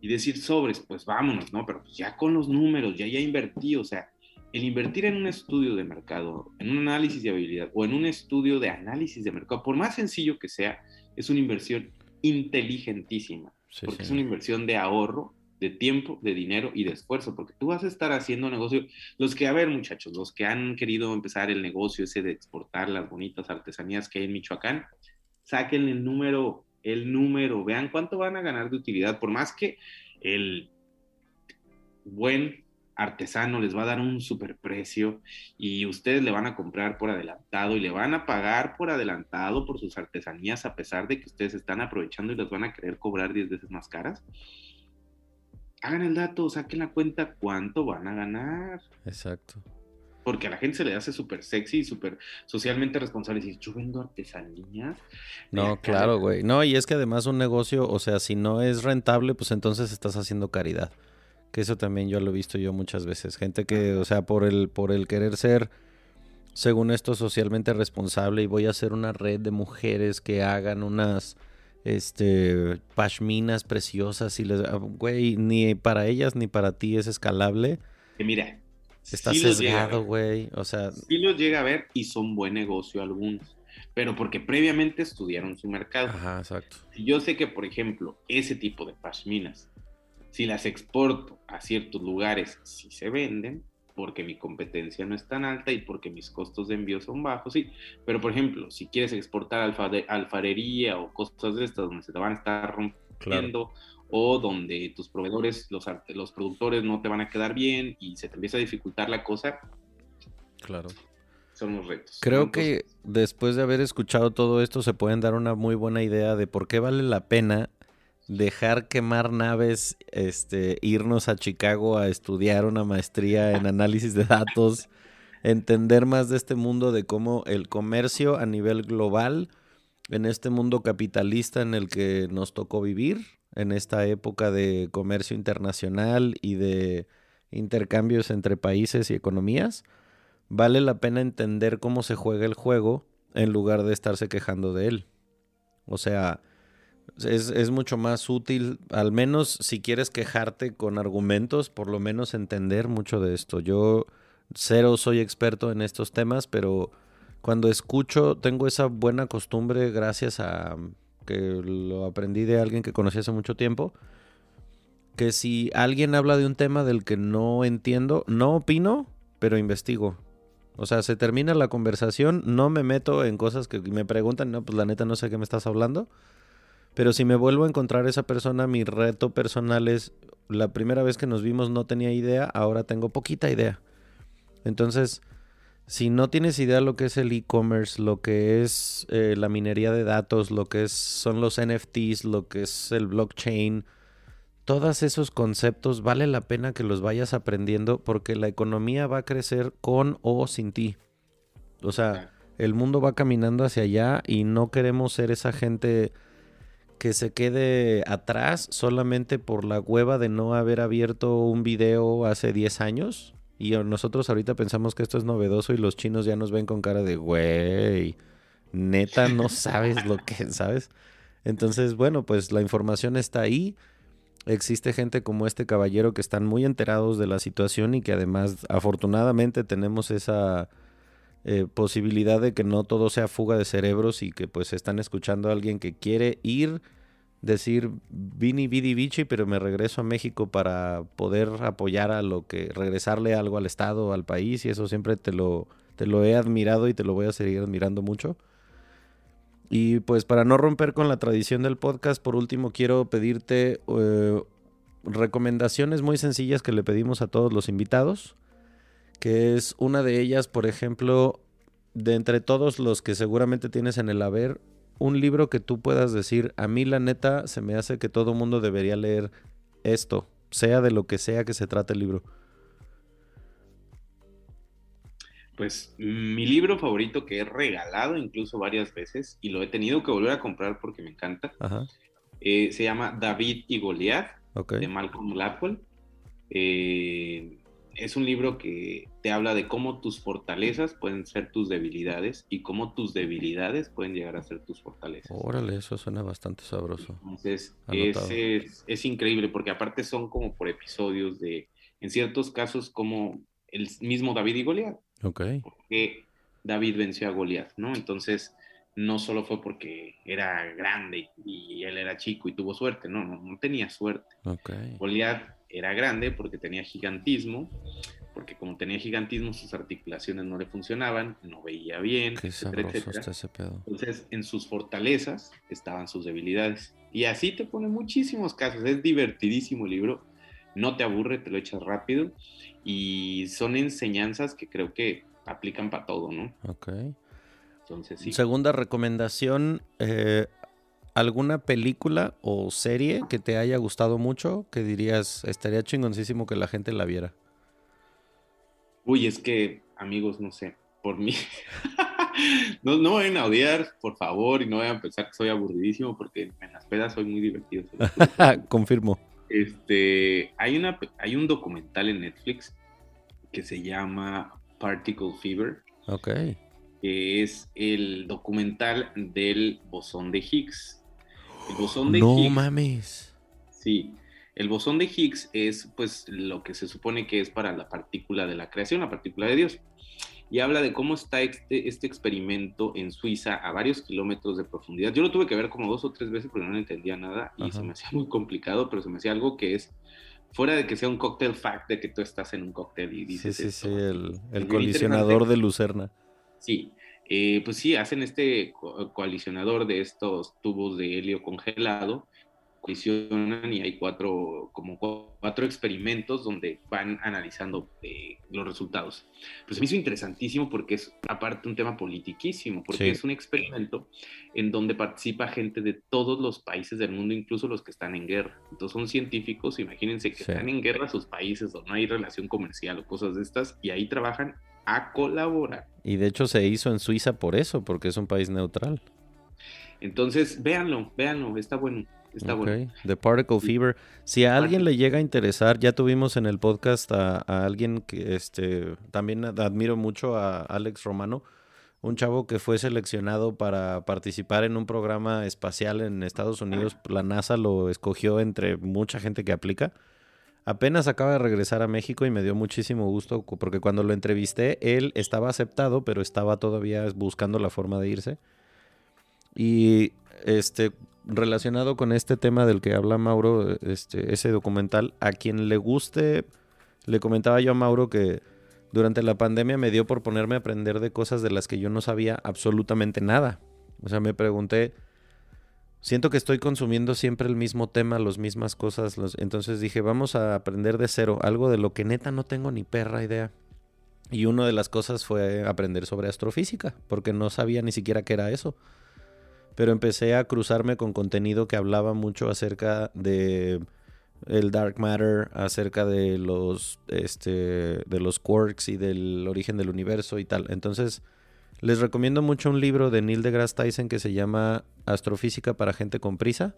y decir sobres, pues vámonos, ¿no? Pero pues ya con los números, ya ya invertí, o sea, el invertir en un estudio de mercado, en un análisis de habilidad o en un estudio de análisis de mercado, por más sencillo que sea, es una inversión inteligentísima, porque es una inversión de ahorro, de tiempo, de dinero y de esfuerzo, porque tú vas a estar haciendo negocio. Los que, a ver, muchachos, los que han querido empezar el negocio ese de exportar las bonitas artesanías que hay en Michoacán, saquen el número el número, vean cuánto van a ganar de utilidad, por más que el buen artesano les va a dar un superprecio y ustedes le van a comprar por adelantado y le van a pagar por adelantado por sus artesanías a pesar de que ustedes están aprovechando y les van a querer cobrar 10 veces más caras. Hagan el dato, saquen la cuenta cuánto van a ganar. Exacto porque a la gente se le hace súper sexy y súper socialmente responsable. Decir, yo vendo artesanías. No, claro, güey. No, y es que además un negocio, o sea, si no es rentable, pues entonces estás haciendo caridad. Que eso también yo lo he visto yo muchas veces. Gente que, o sea, por el, por el querer ser, según esto, socialmente responsable y voy a hacer una red de mujeres que hagan unas este pashminas preciosas y les güey ni para ellas ni para ti es escalable mira Está sesgado, güey. O sea. Sí los llega a ver y son buen negocio algunos. Pero porque previamente estudiaron su mercado. Ajá, exacto. Yo sé que, por ejemplo, ese tipo de pashminas, si las exporto a ciertos lugares, sí se venden, porque mi competencia no es tan alta y porque mis costos de envío son bajos, sí. Pero, por ejemplo, si quieres exportar alfarería o cosas de estas donde se te van a estar rompiendo o donde tus proveedores, los, los productores no te van a quedar bien y se te empieza a dificultar la cosa. Claro. Son los retos. Creo que después de haber escuchado todo esto se pueden dar una muy buena idea de por qué vale la pena dejar quemar naves, este, irnos a Chicago a estudiar una maestría en análisis de datos, entender más de este mundo de cómo el comercio a nivel global, en este mundo capitalista en el que nos tocó vivir, en esta época de comercio internacional y de intercambios entre países y economías, vale la pena entender cómo se juega el juego en lugar de estarse quejando de él. O sea, es, mucho más útil, al menos si quieres quejarte con argumentos, por lo menos entender mucho de esto. Yo cero soy experto en estos temas, pero cuando escucho tengo esa buena costumbre gracias a que lo aprendí de alguien que conocí hace mucho tiempo, que si alguien habla de un tema del que no entiendo, no opino, pero investigo. O sea, se termina la conversación, no me meto en cosas que me preguntan, no, pues la neta no sé qué me estás hablando. Pero si me vuelvo a encontrar esa persona, mi reto personal es, la primera vez que nos vimos no tenía idea, ahora tengo poquita idea. Entonces, si no tienes idea de lo que es el e-commerce, lo que es eh, la minería de datos, lo que es, son los NFTs, lo que es el blockchain, todos esos conceptos vale la pena que los vayas aprendiendo porque la economía va a crecer con o sin ti. O sea, el mundo va caminando hacia allá y no queremos ser esa gente que se quede atrás solamente por la hueva de no haber abierto un video hace 10 años y nosotros ahorita pensamos que esto es novedoso y los chinos ya nos ven con cara de, güey, neta, no [laughs] sabes lo que, ¿sabes? Entonces, bueno, pues la información está ahí. Existe gente como este caballero que están muy enterados de la situación y que además afortunadamente tenemos esa eh, posibilidad de que no todo sea fuga de cerebros y que pues están escuchando a alguien que quiere ir, decir vini vidi vici, pero me regreso a México para poder apoyar a lo que, regresarle algo al Estado, al país y eso siempre te lo, te lo he admirado y te lo voy a seguir admirando mucho. Y pues para no romper con la tradición del podcast, por último quiero pedirte eh, recomendaciones muy sencillas que le pedimos a todos los invitados, que es una de ellas, por ejemplo, de entre todos los que seguramente tienes en el haber, un libro que tú puedas decir, a mí la neta se me hace que todo mundo debería leer esto, sea de lo que sea que se trate el libro. Pues mi libro favorito que he regalado incluso varias veces y lo he tenido que volver a comprar porque me encanta, eh, se llama David y Goliath de Malcolm Gladwell. Eh, es un libro que te habla de cómo tus fortalezas pueden ser tus debilidades y cómo tus debilidades pueden llegar a ser tus fortalezas. Órale, eso suena bastante sabroso. Entonces, es, es, increíble porque aparte son como por episodios de, en ciertos casos, como el mismo David y Goliath. Ok. Porque David venció a Goliath, ¿no? Entonces, no solo fue porque era grande y él era chico y tuvo suerte, no, no, tenía suerte. Okay. Goliath era grande porque tenía gigantismo, porque como tenía gigantismo sus articulaciones no le funcionaban, no veía bien, Qué etcétera, ese pedo. Entonces, en sus fortalezas estaban sus debilidades. Y así te pone muchísimos casos. Es divertidísimo el libro, no te aburre, te lo echas rápido y son enseñanzas que creo que aplican para todo, ¿no? Ok. Entonces, sí. Segunda recomendación, eh, ¿alguna película o serie que te haya gustado mucho que dirías, estaría chingoncísimo que la gente la viera? Uy, es que, amigos, no sé, por mí... [laughs] no, no vayan a odiar, por favor, y no vayan a pensar que soy aburridísimo, porque en las pedas soy muy divertido. [laughs] Confirmo. Este, hay, una, hay un documental en Netflix que se llama Particle Fever. Ok. Que es el documental del bosón de Higgs. El bosón de no mames. Sí. El bosón de Higgs es pues lo que se supone que es para la partícula de la creación, la partícula de Dios y habla de cómo está este, este experimento en Suiza a varios kilómetros de profundidad. Yo lo tuve que ver como dos o tres veces porque no entendía nada y se me hacía muy complicado, pero se me hacía algo que es fuera de que sea un cóctel fact de que tú estás en un cóctel y dices. Sí, sí, sí, el, colisionador de Lucerna. Sí, eh, pues sí, hacen este colisionador de estos tubos de helio congelado colisionan y hay cuatro, como cuatro experimentos donde van analizando eh, los resultados. Pues se me hizo interesantísimo porque es aparte un tema politiquísimo, porque es un experimento en donde participa gente de todos los países del mundo, incluso los que están en guerra. Entonces son científicos, imagínense que están en guerra sus países donde no hay relación comercial o cosas de estas, y ahí trabajan a colaborar. Y de hecho se hizo en Suiza por eso, porque es un país neutral. Entonces, véanlo, véanlo, está bueno. Está bueno. The Particle Fever. Si a alguien le llega a interesar, ya tuvimos en el podcast a, alguien que este también admiro mucho a Alex Romano, un chavo que fue seleccionado para participar en un programa espacial en Estados Unidos. La NASA lo escogió entre mucha gente que aplica. Apenas acaba de regresar a México y me dio muchísimo gusto porque cuando lo entrevisté, él estaba aceptado, pero estaba todavía buscando la forma de irse. Y este, relacionado con este tema del que habla Mauro, este, ese documental, a quien le guste, le comentaba yo a Mauro que durante la pandemia me dio por ponerme a aprender de cosas de las que yo no sabía absolutamente nada. O sea, me pregunté, siento que estoy consumiendo siempre el mismo tema, las mismas cosas, entonces dije, vamos a aprender de cero, algo de lo que neta no tengo ni perra idea. Y una de las cosas fue aprender sobre astrofísica, porque no sabía ni siquiera qué era eso pero empecé a cruzarme con contenido que hablaba mucho acerca de el dark matter, acerca de los este de los quarks y del origen del universo y tal. Entonces, les recomiendo mucho un libro de Neil deGrasse Tyson que se llama Astrofísica para gente con prisa.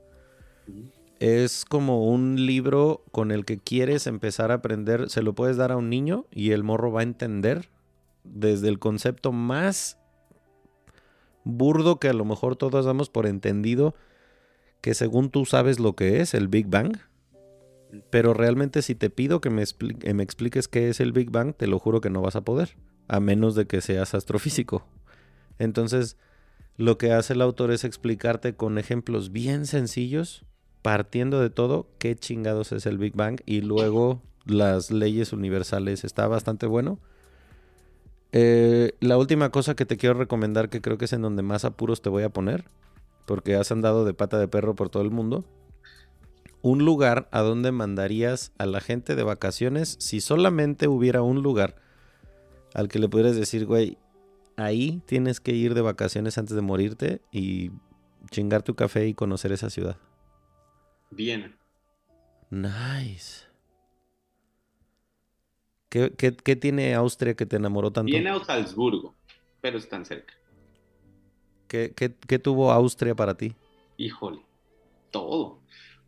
Es como un libro con el que quieres empezar a aprender, se lo puedes dar a un niño y el morro va a entender desde el concepto más burdo que a lo mejor todos damos por entendido que según tú sabes lo que es el Big Bang, pero realmente si te pido que me, me expliques qué es el Big Bang, te lo juro que no vas a poder, a menos de que seas astrofísico. Entonces, lo que hace el autor es explicarte con ejemplos bien sencillos, partiendo de todo, qué chingados es el Big Bang y luego las leyes universales. Está bastante bueno. Eh, la última cosa que te quiero recomendar, que creo que es en donde más apuros te voy a poner, porque has andado de pata de perro por todo el mundo. Un lugar a donde mandarías a la gente de vacaciones si solamente hubiera un lugar al que le pudieras decir, güey, ahí tienes que ir de vacaciones antes de morirte y chingar tu café y conocer esa ciudad. Viena. Nice. ¿Qué, qué, tiene Austria que te enamoró tanto? Viena o Salzburgo, pero están cerca. ¿Qué, qué tuvo Austria para ti? Híjole, todo.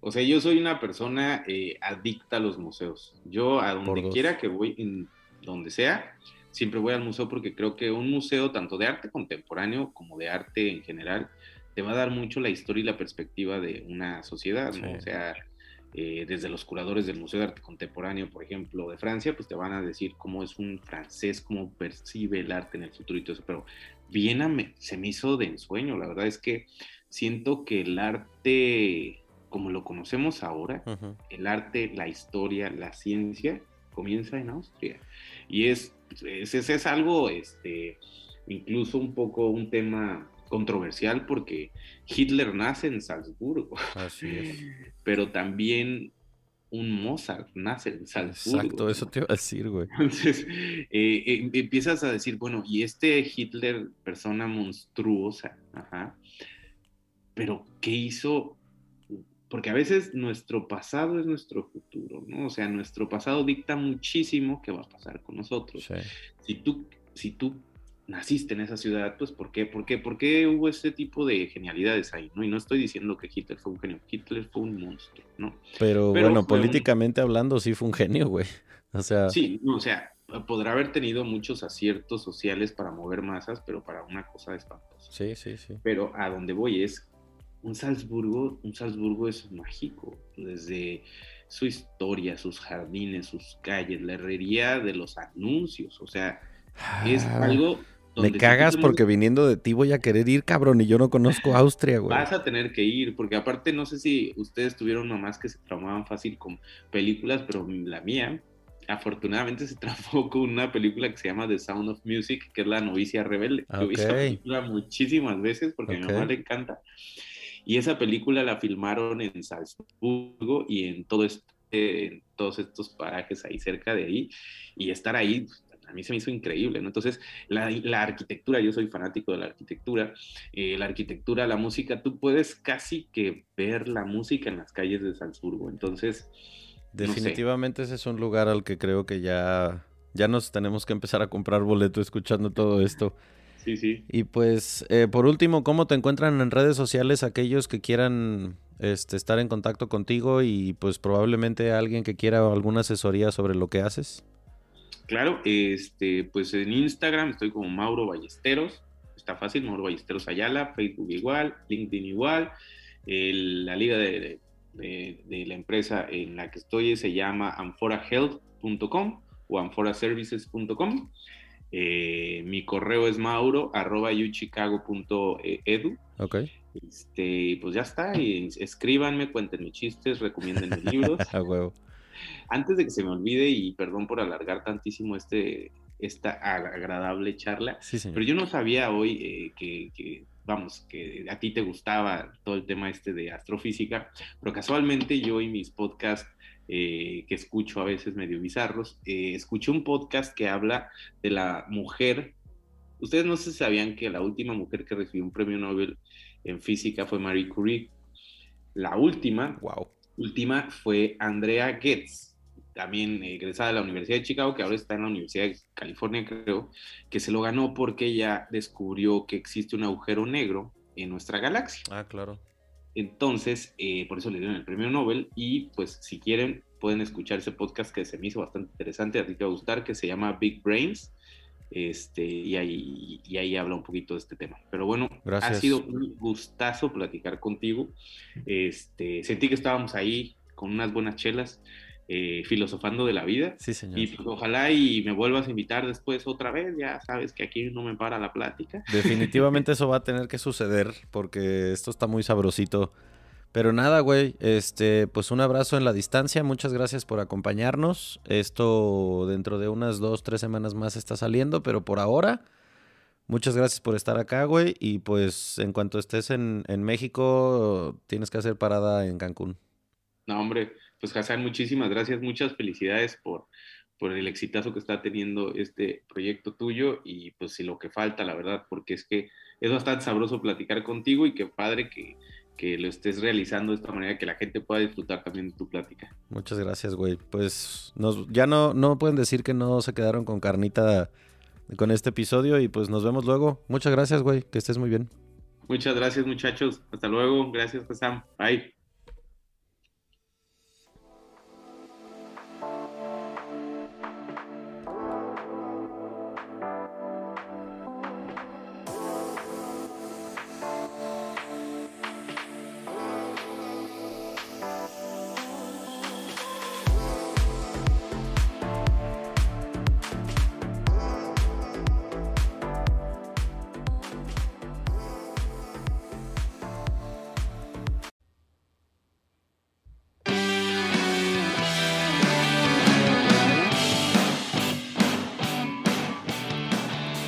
O sea, yo soy una persona eh, adicta a los museos. Yo a donde quiera que voy, en donde sea, siempre voy al museo porque creo que un museo, tanto de arte contemporáneo como de arte en general, te va a dar mucho la historia y la perspectiva de una sociedad, ¿no? O sea, eh, desde los curadores del Museo de Arte Contemporáneo, por ejemplo, de Francia, pues te van a decir cómo es un francés, cómo percibe el arte en el futuro y todo eso, pero Viena me, se me hizo de ensueño, la verdad es que siento que el arte, como lo conocemos ahora, el arte, la historia, la ciencia, comienza en Austria. Y es ese es, algo, este, incluso un poco un tema controversial porque Hitler nace en Salzburgo. Así es. [laughs] Pero también un Mozart nace en Salzburgo. Exacto, eso te iba a decir, güey. Entonces, eh, eh, empiezas a decir, bueno, y este Hitler, persona monstruosa, ajá, pero ¿qué hizo porque a veces nuestro pasado es nuestro futuro, ¿no? O sea, nuestro pasado dicta muchísimo qué va a pasar con nosotros. Si, tú, si tú naciste en esa ciudad, pues ¿por qué? ¿Por qué? ¿Por qué hubo ese tipo de genialidades ahí? ¿no? Y no estoy diciendo que Hitler fue un genio, Hitler fue un monstruo, ¿no? Pero, bueno, políticamente hablando sí fue un genio, güey. [laughs] O sea... Sí, o sea, podrá haber tenido muchos aciertos sociales para mover masas, pero para una cosa espantosa. Sí, sí, sí. Pero a donde voy es un Salzburgo, un Salzburgo es mágico, desde su historia, sus jardines, sus calles, la herrería de los anuncios, o sea, es ah, algo... Me cagas porque viniendo de ti voy a querer ir, cabrón, y yo no conozco [laughs] Austria, güey. Vas a tener que ir, porque aparte no sé si ustedes tuvieron mamás que se traumaban fácil con películas, pero la mía, afortunadamente se traumó [laughs] con una película que se llama The Sound of Music, que es La novicia rebelde. Yo vi esa película muchísimas veces porque a mi mamá le encanta. Y esa película la filmaron en Salzburgo y en, todo este, todos estos parajes ahí cerca de ahí. Y estar ahí, a mí se me hizo increíble, ¿no? Entonces, la, arquitectura, yo soy fanático de la arquitectura, eh, la arquitectura, la música, tú puedes casi que ver la música en las calles de Salzburgo. Entonces... Definitivamente ese es un lugar al que creo que ya, ya nos tenemos que empezar a comprar boleto escuchando todo esto. Sí, sí. Y pues, eh, por último, ¿cómo te encuentran en redes sociales aquellos que quieran este, estar en contacto contigo y pues probablemente alguien que quiera alguna asesoría sobre lo que haces? Claro, este, pues en Instagram estoy como Mauro Ballesteros, está fácil, Mauro Ballesteros Ayala, Facebook igual, LinkedIn igual, la liga de, la empresa en la que estoy se llama amforahealth.com o amforaservices.com. Eh, mi correo es mauro arroba. Ok. Este, pues ya está. Y escríbanme, cuenten mis chistes, recomienden mis [laughs] libros. A huevo. Antes de que se me olvide, y perdón por alargar tantísimo este, esta agradable charla, pero yo no sabía hoy eh, que, que, vamos, que a ti te gustaba todo el tema este de astrofísica, pero casualmente yo y mis podcasts eh, que escucho a veces medio bizarros, eh, escuché un podcast que habla de la mujer. Ustedes no se sabían que la última mujer que recibió un premio Nobel en física fue Marie Curie. La última, wow. última fue Andrea Goetz, también egresada de la Universidad de Chicago, que ahora está en la Universidad de California, creo, que se lo ganó porque ella descubrió que existe un agujero negro en nuestra galaxia. Ah, claro. Entonces, eh, por eso le dieron el premio Nobel y pues si quieren pueden escuchar ese podcast que se me hizo bastante interesante, a ti te va a gustar, que se llama Big Brains. este, y, ahí, y ahí habla un poquito de este tema. Pero bueno, Gracias. ha sido un gustazo platicar contigo. Este, sentí que estábamos ahí con unas buenas chelas. Eh, filosofando de la vida. Sí, señor. Y pues, ojalá y me vuelvas a invitar después otra vez, ya sabes que aquí no me para la plática. [laughs] Definitivamente eso va a tener que suceder porque esto está muy sabrosito. Pero nada, güey, este, pues un abrazo en la distancia, muchas gracias por acompañarnos. Esto dentro de unas dos, tres semanas más está saliendo, pero por ahora, muchas gracias por estar acá, güey. Y pues en cuanto estés en, en México, tienes que hacer parada en Cancún. No, hombre, pues Hassan, muchísimas gracias, muchas felicidades por, por el exitazo que está teniendo este proyecto tuyo y pues si lo que falta, la verdad, porque es que es bastante sabroso platicar contigo y qué padre que, que lo estés realizando de esta manera que la gente pueda disfrutar también de tu plática. Muchas gracias, güey. Pues nos, ya no, no pueden decir que no se quedaron con carnita con este episodio y pues nos vemos luego. Muchas gracias, güey. Que estés muy bien. Muchas gracias, muchachos. Hasta luego. Gracias, Hassan. Bye.